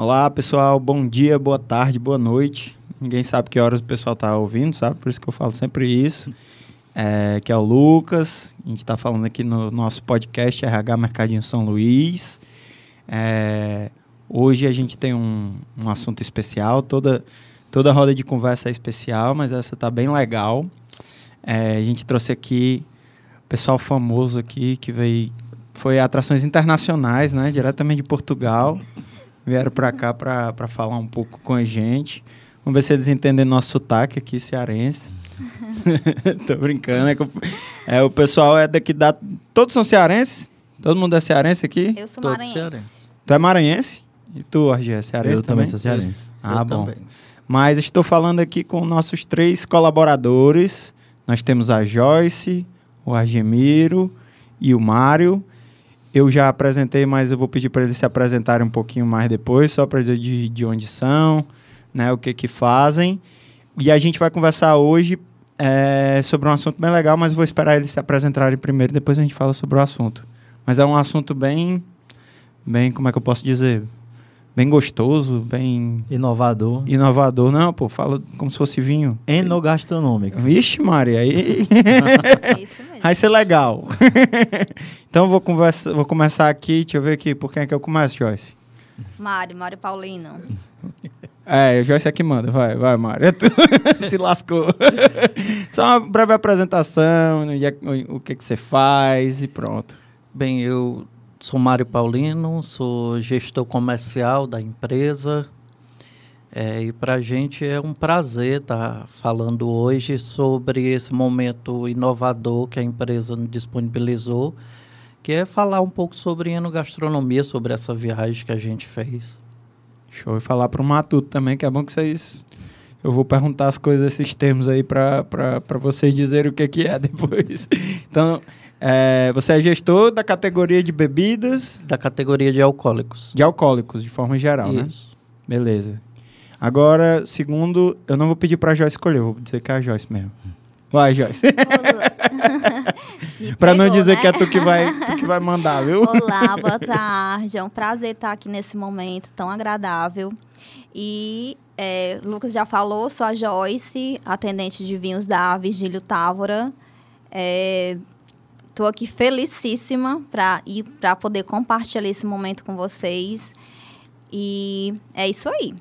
Olá, pessoal. Bom dia, boa tarde, boa noite. Ninguém sabe que horas o pessoal está ouvindo, sabe? Por isso que eu falo sempre isso. É, que é o Lucas. A gente está falando aqui no nosso podcast RH Mercadinho São Luís. É, hoje a gente tem um, um assunto especial. Toda, toda roda de conversa é especial, mas essa está bem legal. É, a gente trouxe aqui pessoal famoso aqui que veio foi atrações internacionais, né? Diretamente de Portugal. Vieram para cá para falar um pouco com a gente. Vamos ver se eles entendem nosso sotaque aqui, cearense. Tô brincando. É, é, o pessoal é daqui da. Todos são cearenses? Todo mundo é cearense aqui? Eu sou maranhense. Cearense. Tu é maranhense? E tu, Argê, é cearense Eu também? também sou cearense. Ah, Eu bom. Também. Mas estou falando aqui com nossos três colaboradores. Nós temos a Joyce, o Argemiro e o Mário. Eu já apresentei, mas eu vou pedir para eles se apresentarem um pouquinho mais depois, só para dizer de, de onde são, né, o que que fazem. E a gente vai conversar hoje é, sobre um assunto bem legal, mas vou esperar eles se apresentarem primeiro, depois a gente fala sobre o assunto. Mas é um assunto bem, bem, como é que eu posso dizer? Bem gostoso, bem... Inovador. Inovador, não, pô, fala como se fosse vinho. Enogastronômico. Vixe, Maria, aí... é isso mesmo. Vai ser legal. então, vou, conversa, vou começar aqui, deixa eu ver aqui, por quem é que eu começo, Joyce? Mário, Mário Paulino. É, Joyce é que manda, vai, vai, Mário. Se lascou. Só uma breve apresentação, o que, que você faz e pronto. Bem, eu sou Mário Paulino, sou gestor comercial da empresa. É, e para a gente é um prazer estar tá falando hoje sobre esse momento inovador que a empresa disponibilizou, que é falar um pouco sobre enogastronomia, sobre essa viagem que a gente fez. Show. E falar para o Matuto também, que é bom que vocês eu vou perguntar as coisas, esses termos aí, para vocês dizerem o que, que é depois. Então, é, você é gestor da categoria de bebidas? Da categoria de alcoólicos. De alcoólicos, de forma geral, Isso. né? Isso. Beleza. Agora, segundo, eu não vou pedir para a Joyce escolher, vou dizer que é a Joyce mesmo. Vai, Joyce. para não dizer né? que é tu que, vai, tu que vai mandar, viu? Olá, boa tarde. É um prazer estar aqui nesse momento tão agradável. E é, Lucas já falou, sou a Joyce, atendente de vinhos da Virgílio Távora. É, Estou aqui felicíssima para ir para poder compartilhar esse momento com vocês. E é isso aí.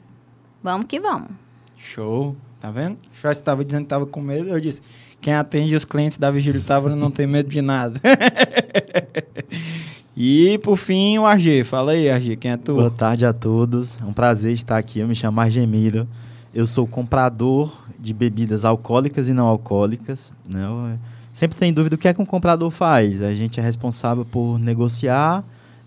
Vamos que vamos. Show. Tá vendo? O estava dizendo que estava com medo. Eu disse: quem atende os clientes da Vigília Távora não tem medo de nada. e por fim, o AG. Fala aí, AG, quem é tu? Boa tarde a todos. É um prazer estar aqui. Eu me chamo Argemiro. Eu sou comprador de bebidas alcoólicas e não alcoólicas. Né? Eu, sempre tem dúvida o que é que um comprador faz. A gente é responsável por negociar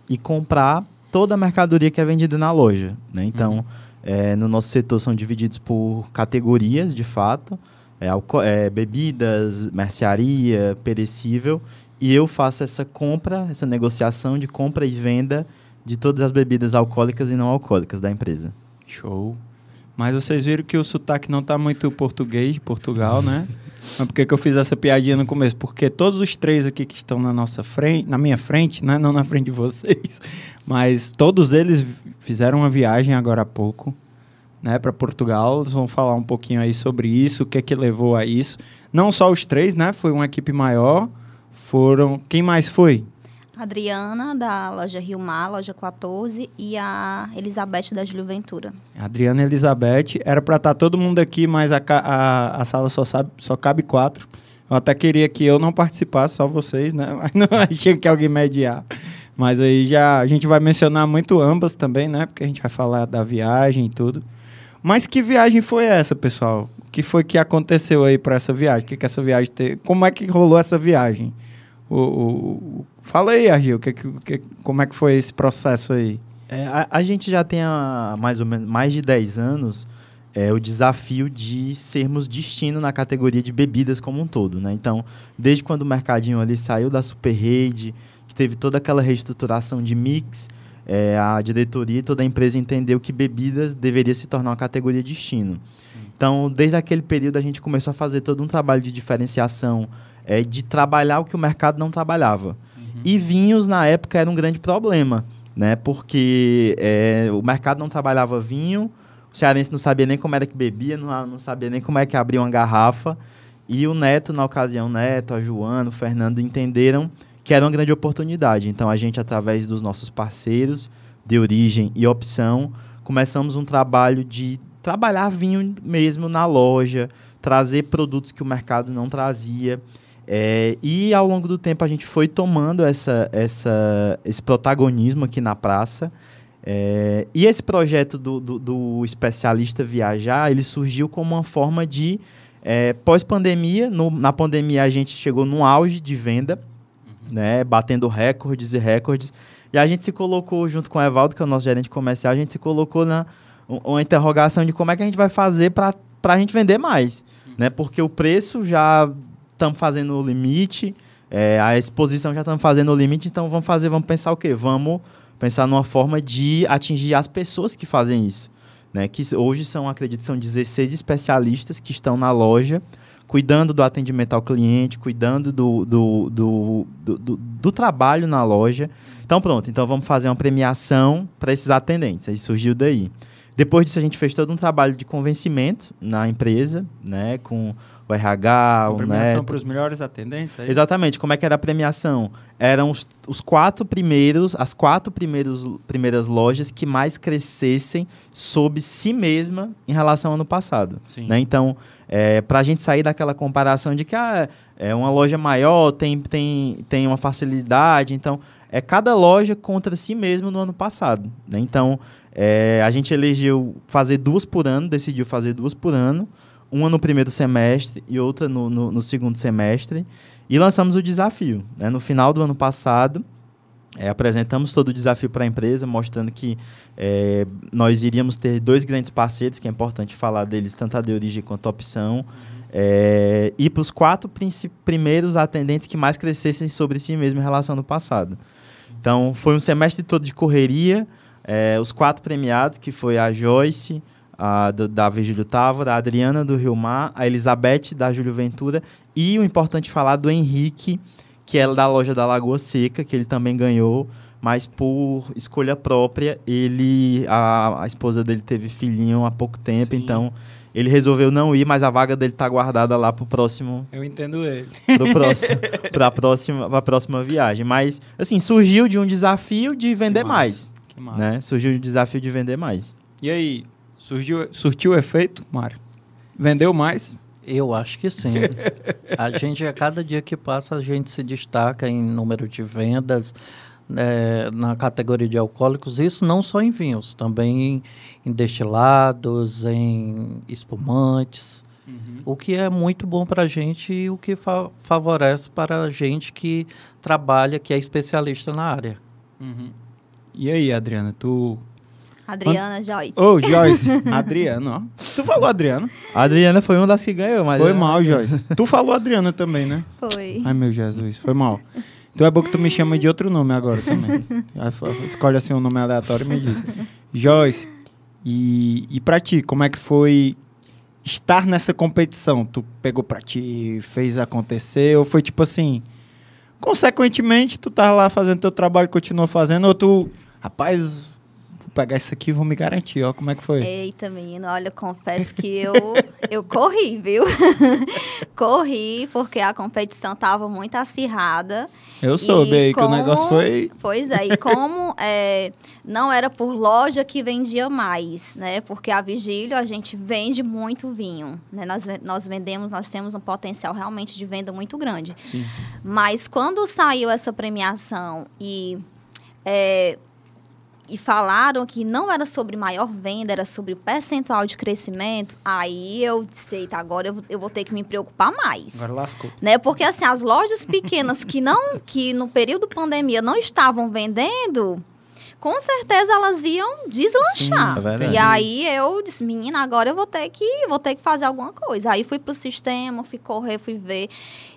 e comprar toda a mercadoria que é vendida na loja. Né? Então, uhum. é, no nosso setor são divididos por categorias, de fato. É, é, bebidas, mercearia, perecível. E eu faço essa compra, essa negociação de compra e venda de todas as bebidas alcoólicas e não alcoólicas da empresa. Show. Mas vocês viram que o sotaque não está muito português de Portugal, né? Mas por que, que eu fiz essa piadinha no começo? Porque todos os três aqui que estão na nossa frente, na minha frente, né? não na frente de vocês, mas todos eles fizeram uma viagem agora há pouco, né, para Portugal. Eles vão falar um pouquinho aí sobre isso, o que é que levou a isso. Não só os três, né? Foi uma equipe maior. Foram. Quem mais foi? Adriana, da loja Rio Mar, loja 14, e a Elizabeth da Júlio Ventura. Adriana e Elizabeth. Era para estar tá todo mundo aqui, mas a, a, a sala só, sabe, só cabe quatro. Eu até queria que eu não participasse, só vocês, né? Mas não tinha que alguém mediar. Mas aí já a gente vai mencionar muito ambas também, né? Porque a gente vai falar da viagem e tudo. Mas que viagem foi essa, pessoal? O que foi que aconteceu aí para essa viagem? Que que essa viagem teve? Como é que rolou essa viagem? O, o, Fala aí, Argil, que, que, como é que foi esse processo aí? É, a, a, gente já tem há mais ou menos mais de 10 anos é, o desafio de sermos destino na categoria de bebidas como um todo. Né? Então, desde quando o mercadinho ali saiu da super rede, que teve toda aquela reestruturação de mix, é, a diretoria e toda a empresa entendeu que bebidas deveria se tornar uma categoria destino. Então, desde aquele período, a gente começou a fazer todo um trabalho de diferenciação, é, de trabalhar o que o mercado não trabalhava. E vinhos, na época, era um grande problema. né? Porque é, o mercado não trabalhava vinho, o cearense não sabia nem como era que bebia, não, não sabia nem como é que abria uma garrafa. E o Neto, na ocasião, Neto, a Joana, o Fernando entenderam que era uma grande oportunidade. Então, a gente, através dos nossos parceiros de origem e opção, começamos um trabalho de trabalhar vinho mesmo na loja, trazer produtos que o mercado não trazia. É, e ao longo do tempo a gente foi tomando essa, essa, esse protagonismo aqui na praça. É, e esse projeto do, do, do, especialista viajar, ele surgiu como uma forma de é, pós-pandemia. Na pandemia a gente chegou num auge de venda, uhum. né, batendo recordes e recordes. E a gente se colocou junto com o Evaldo, que é o nosso gerente comercial, a gente se colocou na uma interrogação de como é que a gente vai fazer para a gente vender mais, uhum. né? Porque o preço já estamos fazendo o limite, é, a exposição já estamos fazendo o limite, então vamos fazer, vamos pensar o quê? Vamos pensar numa forma de atingir as pessoas que fazem isso. Né? Que hoje são, acredito, são 16 especialistas que estão na loja, cuidando do atendimento ao cliente, cuidando do, do, do, do, do, trabalho na loja. Então, pronto, então vamos fazer uma premiação para esses atendentes. Aí surgiu daí. Depois disso, a gente fez todo um trabalho de convencimento na empresa, né, com o RH, a o premiação para os melhores atendentes? É Exatamente. Como é que era a premiação? Eram os, os quatro primeiros, as quatro primeiros, primeiras lojas que mais crescessem sob si mesma em relação ao ano passado. Né? Então, é, para a gente sair daquela comparação de que ah, é uma loja maior, tem, tem, tem uma facilidade, então é cada loja contra si mesmo no ano passado. Né? Então, é, a gente elegeu fazer duas por ano, decidiu fazer duas por ano uma no primeiro semestre e outra no, no, no segundo semestre. E lançamos o desafio. Né? No final do ano passado, é, apresentamos todo o desafio para a empresa, mostrando que é, nós iríamos ter dois grandes parceiros, que é importante falar deles, tanto a de origem quanto a opção, é, e para os quatro primeiros atendentes que mais crescessem sobre si mesmo em relação ao passado. Então, foi um semestre todo de correria, é, os quatro premiados, que foi a Joyce, a do, da Virgílio Távora, a Adriana do Rio Mar, a Elizabeth da Júlio Ventura e o importante falar do Henrique, que é da loja da Lagoa Seca, que ele também ganhou, mas por escolha própria, ele a, a esposa dele teve filhinho há pouco tempo, Sim. então ele resolveu não ir, mas a vaga dele tá guardada lá pro próximo. Eu entendo ele. Pro próximo, pra próxima, pra próxima viagem. Mas, assim, surgiu de um desafio de vender mais. Que massa. Né? Surgiu o desafio de vender mais. E aí, Surgiu, surtiu efeito, Mário? Vendeu mais? Eu acho que sim. a gente, a cada dia que passa, a gente se destaca em número de vendas é, na categoria de alcoólicos. Isso não só em vinhos, também em, destilados, em espumantes. Uhum. O que é muito bom para a gente e o que fa favorece para a gente que trabalha, que é especialista na área. Uhum. E aí, Adriana, tu Adriana Quando... Joyce. Ô, oh, Joyce. Adriana, ó. Tu falou Adriana. A Adriana foi uma das que ganhou, mas. Foi mal, Joyce. tu falou Adriana também, né? Foi. Ai, meu Jesus, foi mal. Então é bom que tu me chama de outro nome agora também. Escolhe assim um nome aleatório e me diz. Joyce, e, e pra ti, como é que foi estar nessa competição? Tu pegou pra ti, fez acontecer, ou foi tipo assim. Consequentemente, tu tava lá fazendo teu trabalho, continuou fazendo, ou tu, rapaz, pegar isso aqui e vou me garantir, ó, como é que foi? Eita, menino, olha, confesso que eu, eu corri, viu? corri, porque a competição tava muito acirrada. Eu soube aí como, que o negócio foi... Pois é, e como é, não era por loja que vendia mais, né? Porque a Vigílio a gente vende muito vinho, né? Nós, nós vendemos, nós temos um potencial realmente de venda muito grande. Sim. Mas quando saiu essa premiação e... É, e falaram que não era sobre maior venda, era sobre o percentual de crescimento, aí eu disse, eita, agora eu, eu vou ter que me preocupar mais. Agora lascou. Né? Porque assim, as lojas pequenas que não que no período pandemia não estavam vendendo, com certeza elas iam deslanchar. Sim, é e aí eu disse, menina, agora eu vou ter que vou ter que fazer alguma coisa. Aí fui pro sistema, fui correr, fui ver.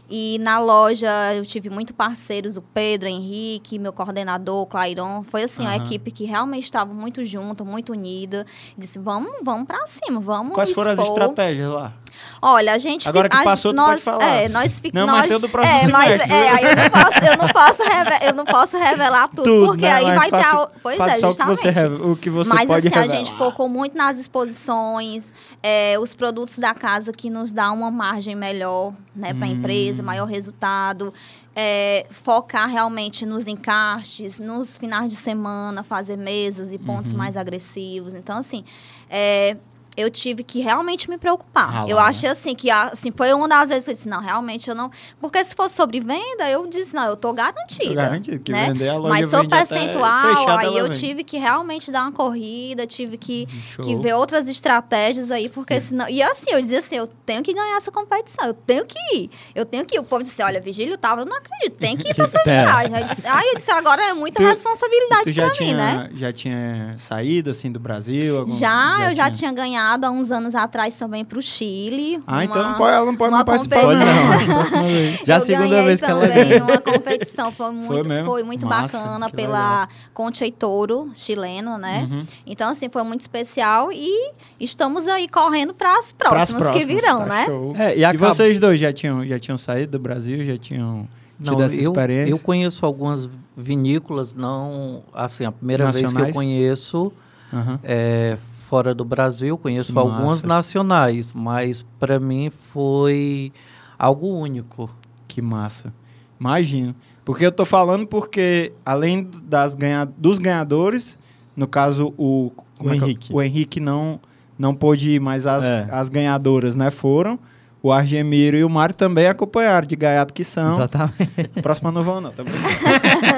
E na loja eu tive muito parceiros, o Pedro, o Henrique, meu coordenador, o Clairon. Foi assim, uhum. uma equipe que realmente estava muito junta, muito unida. disse, vamos, vamos para cima, vamos Quais expor. foram as estratégias lá? Olha, a gente Agora fica- que a- passou, tu nós, pode falar. É, nós fica, Não, nós, mas do próximo é, mas, semestre. é, aí eu não posso, eu não posso, reve- eu não posso revelar tudo, Tudo, porque né? aí vai faça- estar. Pois é, só o que você justamente. o que você Mas pode assim, a revelar. gente focou muito nas exposições, é, os produtos da casa que nos dá uma margem melhor né, para a Hum. empresa, maior resultado. é, focar realmente nos encaixes, nos finais de semana, fazer mesas e pontos Uhum. mais agressivos. Então, assim, é, eu tive que realmente me preocupar. Ah lá, eu né? achei assim que assim, foi uma das vezes que eu disse, não, realmente eu não. Porque se fosse sobre venda, eu disse, não, eu tô garantida. Tô garantido que né? vender a loja Mas sobre até percentual, aí eu tive que realmente dar uma corrida, tive que, Show. que ver outras estratégias aí, porque senão. E assim, eu dizia assim, eu tenho que ganhar essa competição, eu tenho que ir. Eu tenho que ir. O povo disse, olha, Vigílio Tava, eu não acredito, tem que ir pra essa É. viagem. Aí eu disse, aí eu disse, agora é muita Tu- responsabilidade Tu já pra tinha, mim, né? já tinha saído, assim, do Brasil? algum- Já, eu já tinha ganhado há uns anos atrás também pro Chile. Ah, uma- então não pode, ela não pode uma mais participar, competi- não. Já a eu segunda ganhei vez que ela também ganha. uma competição, foi muito, mesmo? foi muito Massa, bacana pela Conte Toro, chileno, né? Uhum. Então, assim, foi muito especial e estamos aí correndo para as próximas, que virão, tá né? É, e E acaba- vocês dois já tinham, já tinham saído do Brasil? Já tinham tido Não, essa eu, experiência? eu conheço algumas vinícolas, não assim, a primeira vez que Nacionais? eu conheço Aham. é fora do Brasil, conheço Que algumas massa. nacionais, mas para mim foi algo único. Que massa. Imagino. Porque eu tô falando porque, além das ganha... dos ganhadores, no caso, o, é que é? Henrique. o Henrique não, não pôde ir, mas as, É. as ganhadoras né, foram. O Argemiro e o Mário também acompanharam, de gaiato que são. Exatamente. Próxima não vão, não. Tá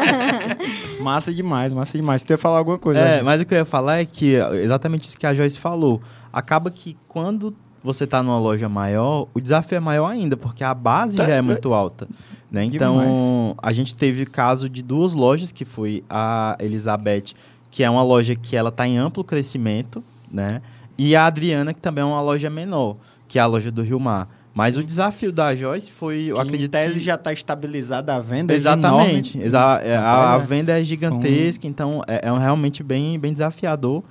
massa demais, massa demais. Tu ia falar alguma coisa? É, mas o que eu ia falar é que exatamente isso que a Joyce falou. Acaba que quando você tá numa loja maior, o desafio é maior ainda, porque a base Tá, já é é. muito alta. Né? Então, a gente teve caso de duas lojas, que foi a Elizabeth, que é uma loja que ela tá em amplo crescimento, né? E a Adriana, que também é uma loja menor, que é a loja do Rio Mar. Mas o desafio da Joyce foi, eu Que acredito em tese que... já está estabilizada a venda. é Exatamente. é, a, a Rapaz, é. venda é gigantesca, então é, é um realmente bem, bem desafiador.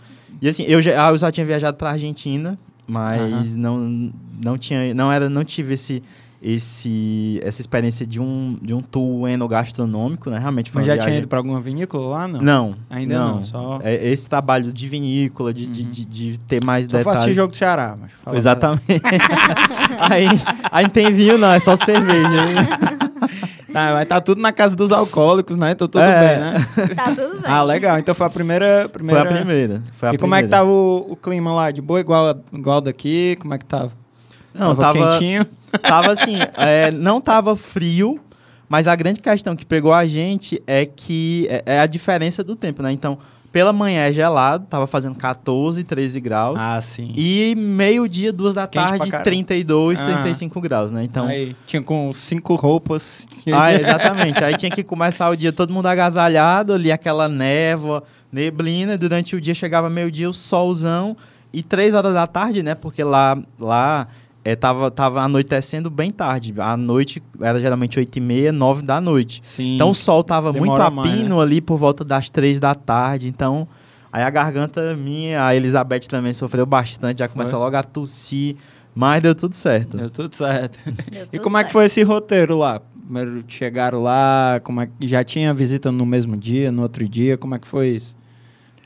E assim, eu já, ah, eu já tinha viajado para Argentina, mas não, não tinha, não era, não tive esse, esse, essa experiência de um, de um tour enogastronômico, né? Realmente foi Mas uma já tinha viagem- ido para alguma vinícola lá, não? Não, Ainda não, só- É esse trabalho de vinícola, de, de, Uhum. de, de ter mais Só faço detalhes. jogo do Ceará, mas fala Exatamente. aí, aí não tem vinho, não, é só cerveja. Tá, vai estar tudo na casa dos alcoólicos, né? Então tudo É. bem, né? Tá tudo bem. Ah, legal. Então foi a primeira. Foi primeira... a primeira. Foi a E como é que primeira. tava o, o clima lá? De boa, igual, igual daqui? Como é que tava? Não, tava, quentinho? tava assim, é, não tava frio, mas a grande questão que pegou a gente é que é, é a diferença do tempo, né? Então, pela manhã é gelado, tava fazendo 14, 13 graus. Ah, sim. E meio-dia, duas da Quente tarde, caramba. 32, Ah. 35 graus, né? Então. Aí, tinha com cinco roupas. Ah, exatamente. Aí tinha que começar o dia todo mundo agasalhado, ali aquela névoa, neblina. Durante o dia chegava meio-dia, o solzão. E três horas da tarde, né? Porque lá, lá é, tava, tava anoitecendo bem tarde. A noite era geralmente 8 e meia, 9 da noite. Sim. Então o sol tava muito Demora a mais, né? pino ali por volta das três da tarde. Então, aí a garganta minha, a Elizabeth também sofreu bastante, já começou Foi? logo a tossir. Mas deu tudo certo. Deu tudo certo. Deu E tudo como é que certo. foi esse roteiro lá? Primeiro chegaram lá, como é que já tinha visita no mesmo dia, no outro dia, como é que foi isso?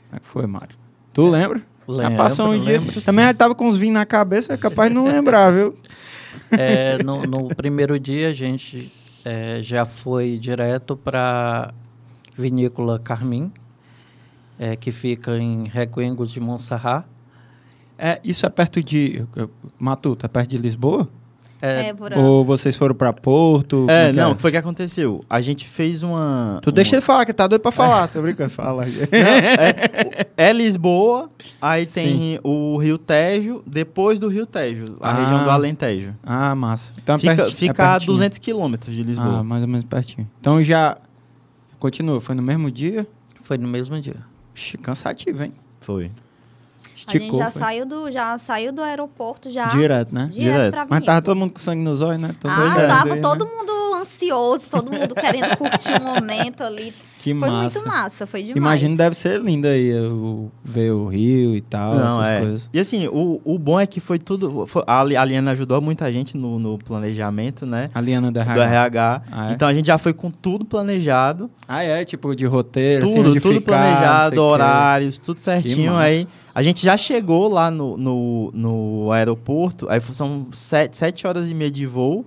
Como é que foi, Mário? Tu lembra? Lembro, passou um dia. lembro, Também sim. tava com uns vinhos na cabeça, é capaz de não lembrar, viu? É, no, no primeiro dia a gente é, já foi direto para vinícola Carmim, é, que fica em Requengos de Montserrat. É, isso é perto de. Matuto, é perto de Lisboa? É, por Ou vocês foram pra Porto? É, que não, o que foi que aconteceu? A gente fez uma. Tu deixa uma... ele falar, que tá doido pra falar. Tô brincando, fala. É Lisboa, aí tem o Rio Tejo, depois do Rio Tejo, a Ah. região do Alentejo. ah, massa. Então é Fica, perti- fica é a pertinho. 200 quilômetros de Lisboa. Ah, mais ou menos pertinho. Então já. Continua, foi no mesmo dia? Foi no mesmo dia. Ixi, cansativo, hein? Foi. A gente Esticou. já foi. saiu do, já saiu do aeroporto já Direto, né? direto, Direto. pra Mas tava todo mundo com sangue nos olhos, né? Todo Ah, tava aí, todo né? mundo ansioso, todo mundo querendo curtir o momento ali. Que Foi massa. muito massa, foi demais. Imagino deve ser lindo aí o, ver o rio e tal, Não, essas é. coisas. E assim, o, o bom é que foi tudo. foi- a a Liana ajudou muita gente no, no planejamento, né? A Liana do Do RH. RH. Ah, é? Então a gente já foi com tudo planejado. Ah, é? Tipo de roteiro, assim, tudo, onde tudo ficar, planejado, horários, tudo certinho. Aí a gente já chegou lá no, no, no aeroporto, aí são sete, sete horas e meia de voo.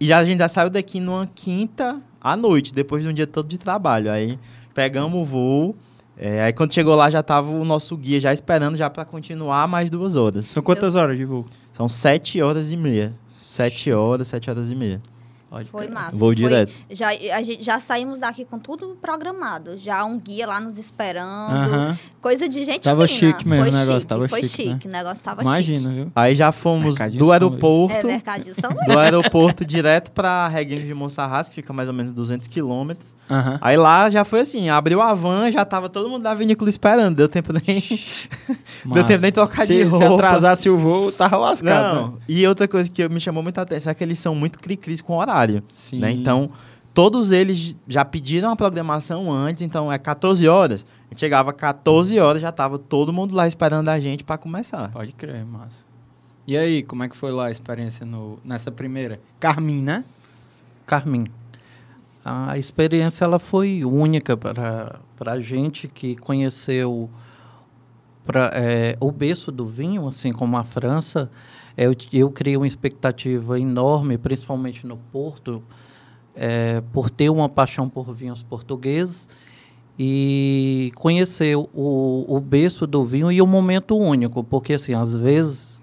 E já, a gente já saiu daqui numa quinta à noite, depois de um dia todo de trabalho. Aí pegamos o voo. é, aí quando chegou lá já tava o nosso guia já esperando já para continuar mais duas horas. São quantas horas de voo? São sete horas e meia. Sete horas, sete horas e meia. Pode Foi massa. Vou Foi- direto. Já, a gente, já saímos daqui com tudo programado. Já um guia lá nos esperando. Aham. Coisa de gente Tava fina. chique mesmo foi o negócio, chique, tava foi chique, né? chique. O negócio tava Imagina, chique. viu? Aí já fomos Mercadinho do aeroporto. É, mercadinho São Luís. do aeroporto direto para Reguengos de Monserrat, que fica mais ou menos 200 quilômetros. Aham. Aí lá já foi assim, abriu a van, já tava todo mundo da vinícola esperando, deu tempo nem, deu tempo nem trocar se, de se roupa. atrasasse o voo, tava lascado, né? Não, e outra coisa que me chamou muita atenção é que eles são muito cri-cris com horário, Sim. né? Então, todos eles já pediram a programação antes, então é 14 horas. A gente chegava 14 horas, já tava todo mundo lá esperando a gente para começar. Pode crer, massa. E aí, como é que foi lá a experiência no, nessa primeira? Carmin, né? Carmin. A experiência ela foi única para a gente que conheceu pra, é, o berço do vinho, assim como a França. Eu, eu criei uma expectativa enorme, principalmente no Porto, é, por ter uma paixão por vinhos portugueses e conhecer o, o berço do vinho e o momento único, porque assim, às vezes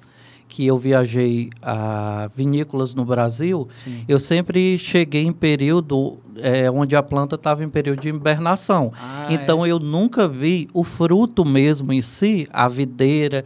que eu viajei a vinícolas no Brasil, Sim. eu sempre cheguei em período é, onde a planta estava em período de hibernação. Ah, então eu nunca vi o fruto mesmo em si, a videira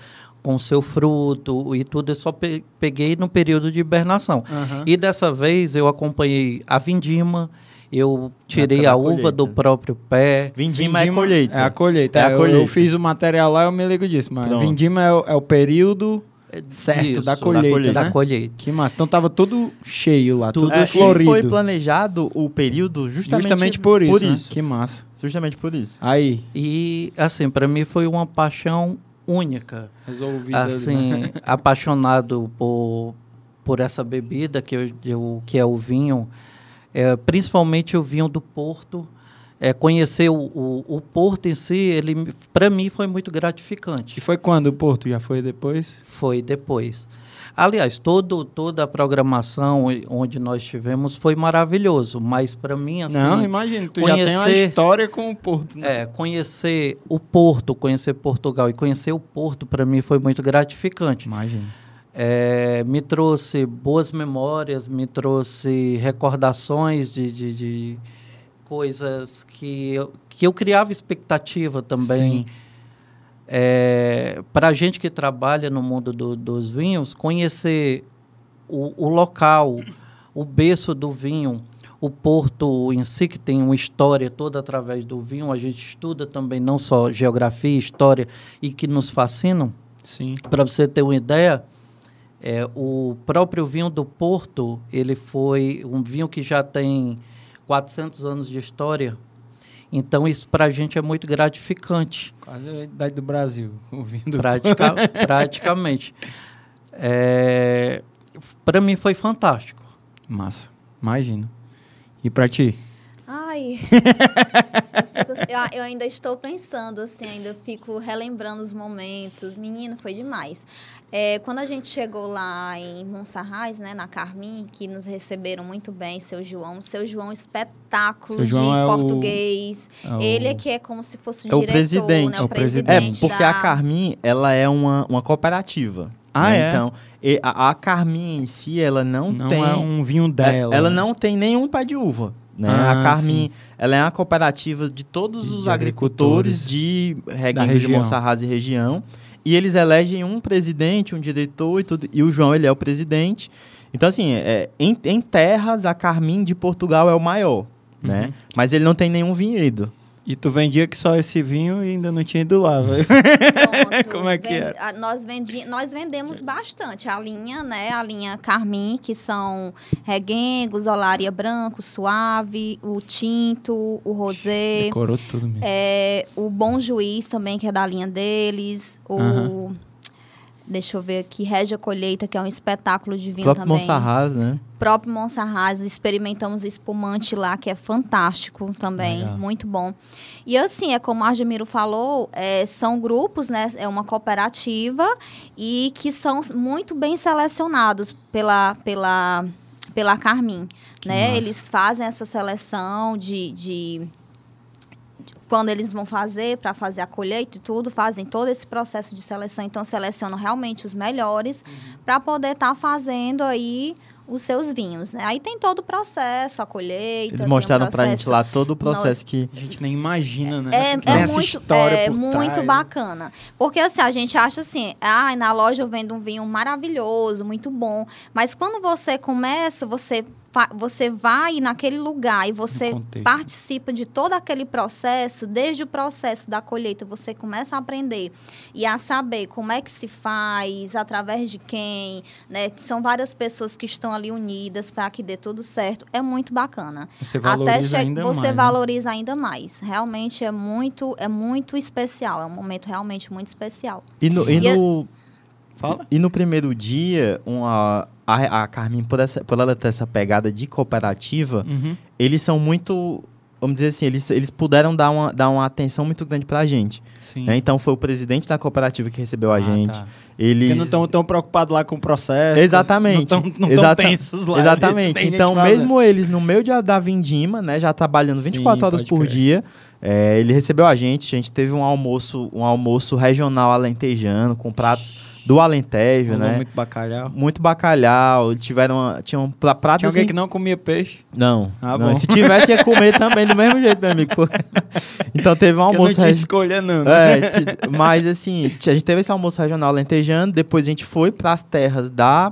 com seu fruto e tudo, eu só pe- peguei no período de hibernação. é. Aham. E dessa vez eu acompanhei a vindima, eu tirei a uva colheita. do próprio pé. Vindima, é colheita. É a colheita. É a Eu- Eu, colheita. fiz o material lá, eu me ligo disso, mas Pronto. vindima é o, é o período certo Isso, da da colheita, colheita. né? Da colheita. Que massa. Então tava tudo cheio lá, tudo Tudo É, e florido. foi planejado o período justamente, Justamente por isso, Por né? isso. Que massa. Justamente por isso. Aí, E assim, para mim foi uma paixão única. resolvido. assim, apaixonado por, por essa bebida que, eu, eu- que é o vinho, é, principalmente o vinho do Porto. É, conhecer o, o, o Porto em si, ele para mim foi muito E gratificante. foi quando o Porto? Já foi depois? Foi depois. Aliás, todo, toda a programação onde nós tivemos foi maravilhoso, mas para mim assim, Não, imagina, tu já tem uma conhecer- história com o Porto, né? é, conhecer o Porto, conhecer Portugal e conhecer o Porto para mim foi muito gratificante. Imagina. É, me trouxe boas memórias, me trouxe recordações de, de, de coisas que eu, que eu criava expectativa também. Sim. Para a gente que trabalha no mundo do- dos vinhos, conhecer o, o local, o berço do vinho, o porto em si, que tem uma história toda através do vinho, a gente estuda também não só geografia, história e que nos fascinam. Sim. Para você ter uma ideia, é, o próprio vinho do Porto, ele foi um vinho que já tem 400 anos de história. Então, isso para a gente é muito gratificante, Quase a idade do Brasil. Ouvindo. pratica, praticamente. É, para mim foi fantástico. Massa. Imagina. E pra ti? Ai. eu, eu ainda estou pensando, assim, ainda fico relembrando os momentos. Menino, foi demais. É, quando a gente chegou lá em Monserrat, né, na Carmin, que nos receberam muito bem, seu João. Seu João, espetáculo Seu João de é o- português. É o- Ele é que é como se fosse o É o diretor, presidente. né? É O, o presidente. É, presidente porque da... a Carmin, ela é uma, uma cooperativa. Ah, né? é? Então, e a, a Carmin em si, ela não, Não tem... é um vinho dela. Ela não tem nenhum pé de uva. Né? Ah, a Carmin, ela é uma cooperativa de todos De os agricultores agricultores de Reguengos de região. Monserrat e região. E eles elegem um presidente, um diretor e tudo. E o João, ele é o presidente. Então, assim, é, em, em terras, a Carmin de Portugal é o maior, né? Uhum. Mas ele não tem nenhum vinhedo. E tu vendia que só esse vinho e ainda não tinha ido lá, velho. Como é que Ven- era? a- Nós, vendi, nós vendemos bastante a linha, né? A linha Carmim, que são reguengos, olaria branco, suave, o tinto, o rosé. Decorou tudo mesmo. É, o Bom Juiz também, que é da linha deles. O. Deixa eu ver aqui, Régia Colheita, que é um espetáculo de O vinho próprio também. Monsarraz, né? próprio Monserrat, experimentamos o espumante lá, que é fantástico também, Legal. muito bom. E assim, é como a Argemiro falou, é, são grupos, né? É uma cooperativa e que são muito bem selecionados pela, pela, pela Carmin. Que Né? massa. Eles fazem essa seleção de- de quando eles vão fazer para fazer a colheita e tudo, fazem todo esse processo de seleção, então selecionam realmente os melhores para poder estar fazendo aí os seus vinhos, né? Aí tem todo o processo, a colheita. Eles mostraram pra gente processo- lá todo o processo Nossa. que. A gente nem imagina, né? É, é essa muito, história é por muito trás. bacana. Porque assim, a gente acha assim, ah, na loja eu vendo um vinho maravilhoso, muito bom. Mas quando você começa, você, você vai naquele lugar e você participa de todo aquele processo, desde o processo da colheita, você começa a aprender e a saber como é que se faz, através de quem, né? Que são várias pessoas que estão ali unidas para que dê tudo certo. É muito bacana. Você Até valoriza che- ainda você mais. né? valoriza ainda mais. Realmente é muito, é muito especial. É um momento realmente muito especial. E no, e E a- no, Fala. e no primeiro dia, uma, a, a Carmin, por, essa, por ela ter essa pegada de cooperativa, Uhum. eles são muito. Vamos dizer assim, eles, eles puderam dar uma, dar uma atenção muito grande pra gente. Sim. né? Então foi o presidente da cooperativa que recebeu a Ah, gente. tá. Eles. Porque não estão tão preocupados lá com o processo. Exatamente. Não estão Exata- tensos lá. Exatamente. Gente Então, mesmo eles no meio de- da vindima, né, já trabalhando 24 Sim, horas por crer. dia, é, ele recebeu a gente. A gente teve um almoço, um almoço regional alentejano com pratos do Alentejo, né? muito bacalhau. Muito bacalhau, tiveram tinham pra- pratos Tinha alguém em- que não comia peixe. Não, Ah, não. bom. Se tivesse ia comer também do mesmo jeito, meu amigo. então teve um Porque não almoço tinha regi- escolha, não. né? é, mas assim, a gente teve esse almoço regional lentejano, depois a gente foi para as terras da,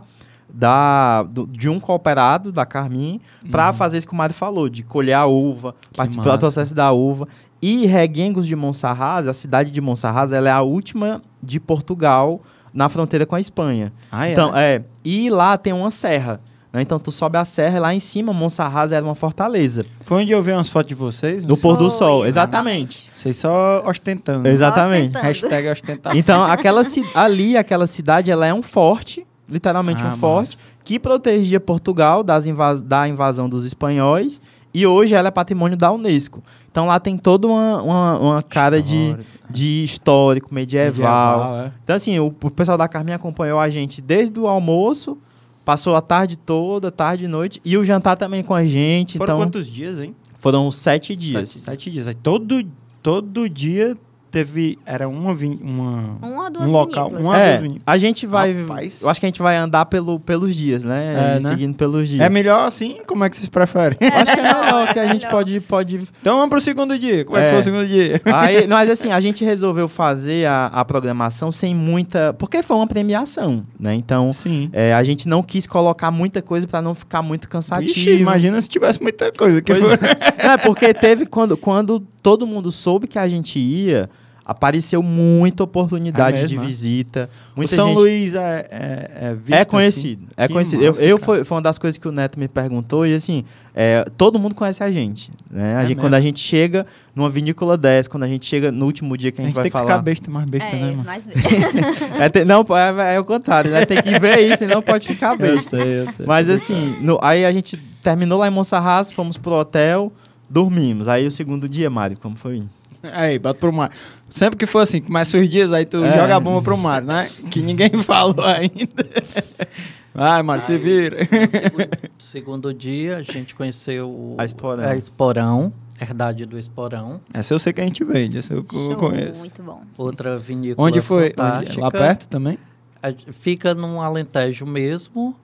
da do- de um cooperado, da Carmin, para fazer isso que o Mário falou, de colher a uva, participar Uhum. massa. do processo da uva. E Reguengos de Monserrat, a cidade de Monserrat, ela é a última de Portugal na fronteira com a Espanha. Ah, é? Então, é, e lá tem uma serra. né? Então tu sobe a serra e lá em cima, Monserrat era uma fortaleza. Foi onde eu vi umas fotos de vocês. No pôr do sol, exatamente. Vocês só ostentando. Exatamente. ostentando. Hashtag ostentação. Então, aquela ali, aquela cidade, ela é um forte, literalmente Ah, um forte, que protegia Portugal das invas da invasão dos espanhóis e hoje ela é patrimônio da Unesco. Então lá tem toda uma, uma, uma cara de, Histórico. de histórico, medieval. Medieval, é. Então, assim, o, o pessoal da Carminha acompanhou a gente desde o almoço, passou a tarde toda, tarde e noite, e o jantar também com a gente. Foram então, quantos dias, hein? foram sete dias. Sete, sete dias. Aí todo, todo dia teve. Era uma, vin- uma Uma ou duas um local. vinícolas. Uma É, duas vinícolas. a gente vai. Rapaz. Eu acho que a gente vai andar pelo, pelos dias, né? É, né? Seguindo pelos dias. É melhor assim? Como é que vocês preferem? Eu acho que é melhor, É que a gente melhor. pode, pode Então vamos pro segundo dia. Como é, que É. foi o segundo dia? Aí, mas assim, a gente resolveu fazer a, a programação sem muita. Porque foi uma premiação, né? Então, Sim. é, a gente não quis colocar muita coisa pra não ficar muito cansativo. Ixi, imagina se tivesse muita coisa. Que foi... É porque teve quando, quando todo mundo soube que a gente ia, apareceu muita oportunidade É mesmo, de é? visita. O Muita São gente Luís é, é, é visto é assim? conhecido. É Que conhecido. Eu, massa, eu cara. foi, foi uma das coisas que o Neto me perguntou e assim, é, todo mundo conhece a gente, né? A É gente, quando a gente chega numa vinícola 10, quando a gente chega no último dia que A a gente gente vai tem que falar. ficar besta, mais besta, né, É, mano? mas... É, ter- não, é, é o contrário, né? Tem que ver isso, senão pode ficar Eu besta. sei, eu sei. Mas assim, no- aí a gente terminou lá em Monserrat, fomos pro hotel, dormimos. Aí o segundo dia, Mário, como foi? Aí, bota pro mar. Sempre que for assim, começa os dias, aí tu É. joga a bomba pro mar, né? Que ninguém falou ainda. Vai, Mário, se vira. Segundo, segundo dia, a gente conheceu o- A Esporão. a Esporão, Herdade do Esporão. Essa eu sei que a gente vende, essa eu, Show, conheço. muito bom. Outra vinícola Onde foi? Fantástica. Lá perto também? A- Fica num Alentejo mesmo.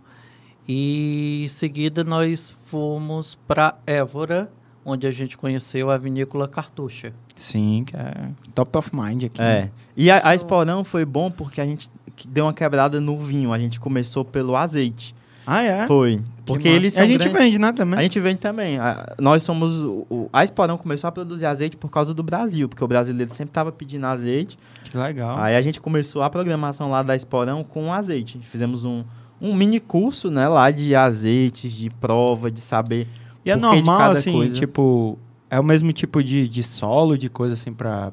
E em seguida nós fomos para Évora, onde a gente conheceu a vinícola Cartucha. Sim, que é top of mind aqui. É. né? E a, a. Esporão foi bom porque a gente deu uma quebrada no vinho. A gente começou pelo azeite. Ah, é? Foi. Porque eles são a gente grandes- vende, né, também? A gente vende também. A- nós somos. O, o- a Esporão começou a produzir azeite por causa do Brasil, porque o brasileiro sempre estava pedindo azeite. Que legal. Aí a gente começou a programação lá da Esporão com azeite. Fizemos um, um mini curso, né, lá de azeites, de prova, de saber. E é normal, assim, coisa. tipo, é o mesmo tipo de, de solo, de coisa assim, pra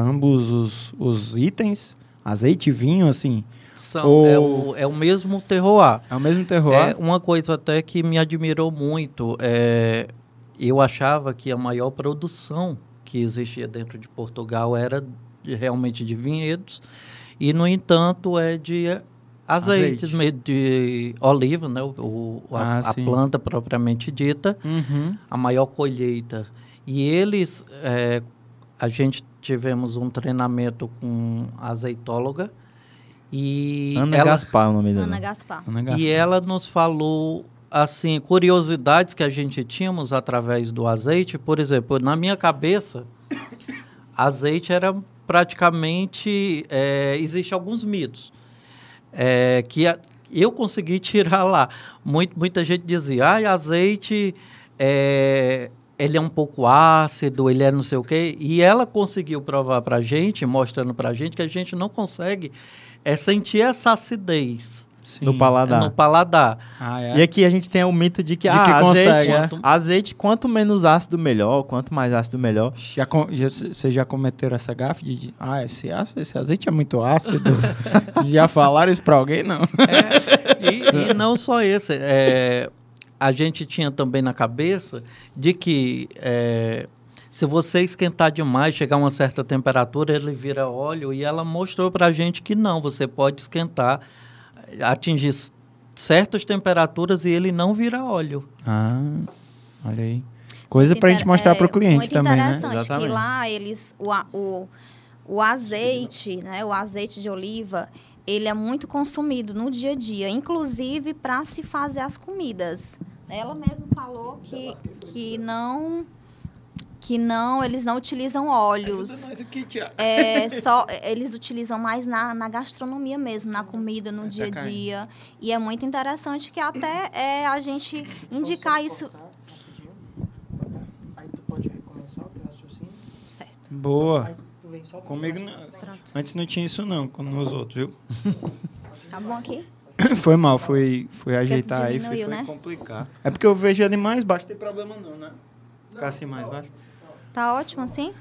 ambos os, os itens? Azeite e vinho, assim, São, Ou- é, o, é o mesmo terroir. é o mesmo terroir? É, uma coisa até que me admirou muito, é, eu achava que a maior produção que existia dentro de Portugal era de- realmente de vinhedos, e, no entanto, é de azeites, Azeite. me- de oliva, né, o, o- a, Ah, a planta propriamente dita, Uhum. a maior colheita. E eles, é, a gente tivemos um treinamento com a azeitóloga, e Ana ela, Gaspar é o nome dela. Ana Gaspar. Ana Gaspar. e ela nos falou assim curiosidades que a gente tínhamos através do azeite. Por exemplo, na minha cabeça, azeite era praticamente é, existe alguns mitos é, que a- eu consegui tirar lá. Muito, muita gente dizia, ah, azeite é, ele é um pouco ácido, ele é não sei o quê. E ela conseguiu provar para gente, mostrando para gente que a gente não consegue é sentir essa acidez Sim. No paladar. no paladar. Ah, é? E aqui a gente tem o mito de que, De ah, que azeite, consegue, é. azeite, quanto menos ácido, melhor. Quanto mais ácido, melhor. Já, com- já- Vocês já cometeram essa gafe de, ah, esse, ácido, esse azeite é muito ácido? já falaram isso pra alguém? Não. E, e não só esse. é, a gente tinha também na cabeça de que é, se você esquentar demais, chegar a uma certa temperatura, ele vira óleo. E ela mostrou pra gente que não, você pode esquentar, atingir certas temperaturas e ele não vira óleo. Ah, olha aí. Coisa Muito pra gente mostrar é, pro cliente muito também, né? interessante que Exatamente. lá eles o, a- o, o azeite, né, o azeite de oliva, ele é muito consumido no dia a dia, inclusive para se fazer as comidas. Ela mesma falou que, que não que não, eles não utilizam óleos. É, só, eles utilizam mais na, na gastronomia mesmo, na comida, no dia a caindo. dia. E é muito interessante que até é, a gente indicar isso. Aí tu pode recomeçar o teu raciocínio. Certo. Boa. Aí tu vem só com Comigo, não- antes não tinha isso não, como nos outros, viu? Tá bom aqui? Foi mal, fui, fui ajeitar aí, foi, foi né? complicar. É porque eu vejo ele mais baixo, não tem problema não, né? Ficar assim mais baixo. Tá ótimo assim?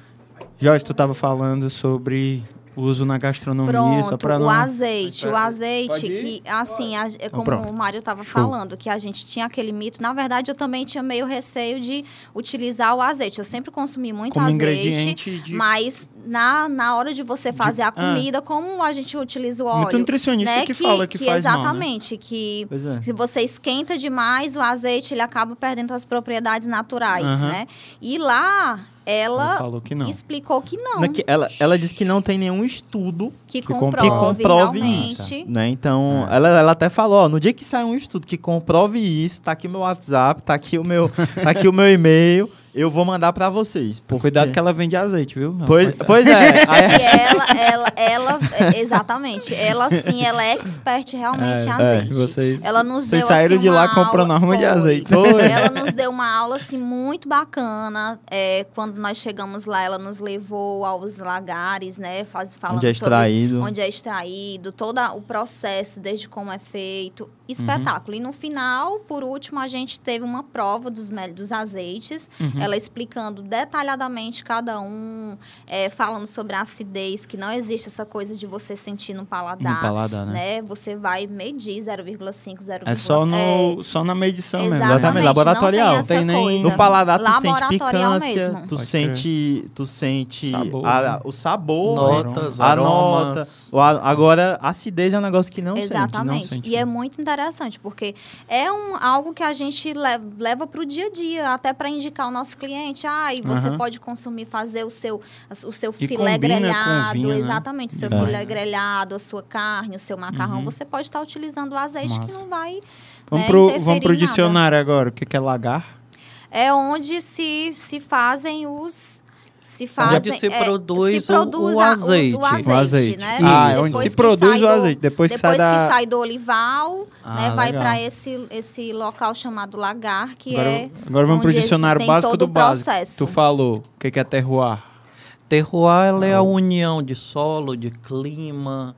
Jorge, tu tava falando sobre o uso na gastronomia, só Pronto, pra não... o azeite. O azeite que, assim, a- é como pronto. o Mário estava Show. falando, que a gente tinha aquele mito. Na verdade, eu também tinha meio receio de utilizar o azeite. Eu sempre consumi muito como azeite. de... Mas na, na hora de você fazer a ah. comida, como a gente utiliza o óleo? Muito nutricionista né? que, fala que, faz mal, né? exatamente, que é. se você esquenta demais o azeite, ele acaba perdendo as propriedades naturais, Aham. né? E lá Ela ela falou que não. explicou que não, que- Ela, ela disse que não tem nenhum estudo que que comprove, que comprove realmente. isso. Né? Então, É. ela, ela até falou, ó, no dia que sair um estudo que comprove isso, tá aqui meu WhatsApp, tá aqui o meu, tá aqui o meu e-mail, eu vou mandar pra vocês. porque- Cuidado que ela vende azeite, viu? Ela Pois, pois é. E ela, ela, ela, é, exatamente, ela sim, ela é expert realmente em É, azeite. vocês, Ela nos vocês deu saíram assim, de lá comprando arma de azeite. Foi. Ela nos deu uma aula assim muito bacana. É, quando nós chegamos lá, ela nos levou aos lagares, né? Faz, falando Onde é sobre extraído. onde é extraído, todo o processo, desde como é feito. Uhum. Espetáculo. E no final, por último, a gente teve uma prova dos, mel- dos azeites, Uhum. Ela explicando detalhadamente cada um, é, falando sobre a acidez, que não existe essa coisa de você sentir no paladar. No paladar, né? né? Você vai medir 0,5, 0,5. É só, no, só na medição mesmo. Exatamente, Exatamente, laboratorial. Não tem essa Tem nem- coisa. No paladar tu sente picância, mesmo. tu Pode sente, tu sente Sabor, a- né? o sabor, Notas, a aromas. nota. O Agora, acidez é um negócio que não sente. Exatamente. sente, e é muito interessante, porque é um, algo que a gente le- leva para o dia a dia, até para indicar ao nosso cliente. Ah, e você Aham. pode consumir, fazer o seu, o seu E filé grelhado. vinho, né? Exatamente, o seu É. filé grelhado, a sua carne, o seu macarrão. Uhum. Você pode estar utilizando o azeite que Massa. não vai. Vamos, né, pro, interferir vamos pro em nada. dicionário agora. O que que é lagar? É onde se, se fazem os. Se fazem... Onde se é, produz se o- produz o azeite. o azeite, O azeite. né? Ah, é Depois onde se produz sai o azeite. Depois que sai da... que sai do olival, Ah, né, vai para esse, esse local chamado lagar, que Agora, é agora vamos pro onde dicionário básico todo do o básico. processo. Tu falou. O que que é terroir? Terroir ela é a união de solo, de clima,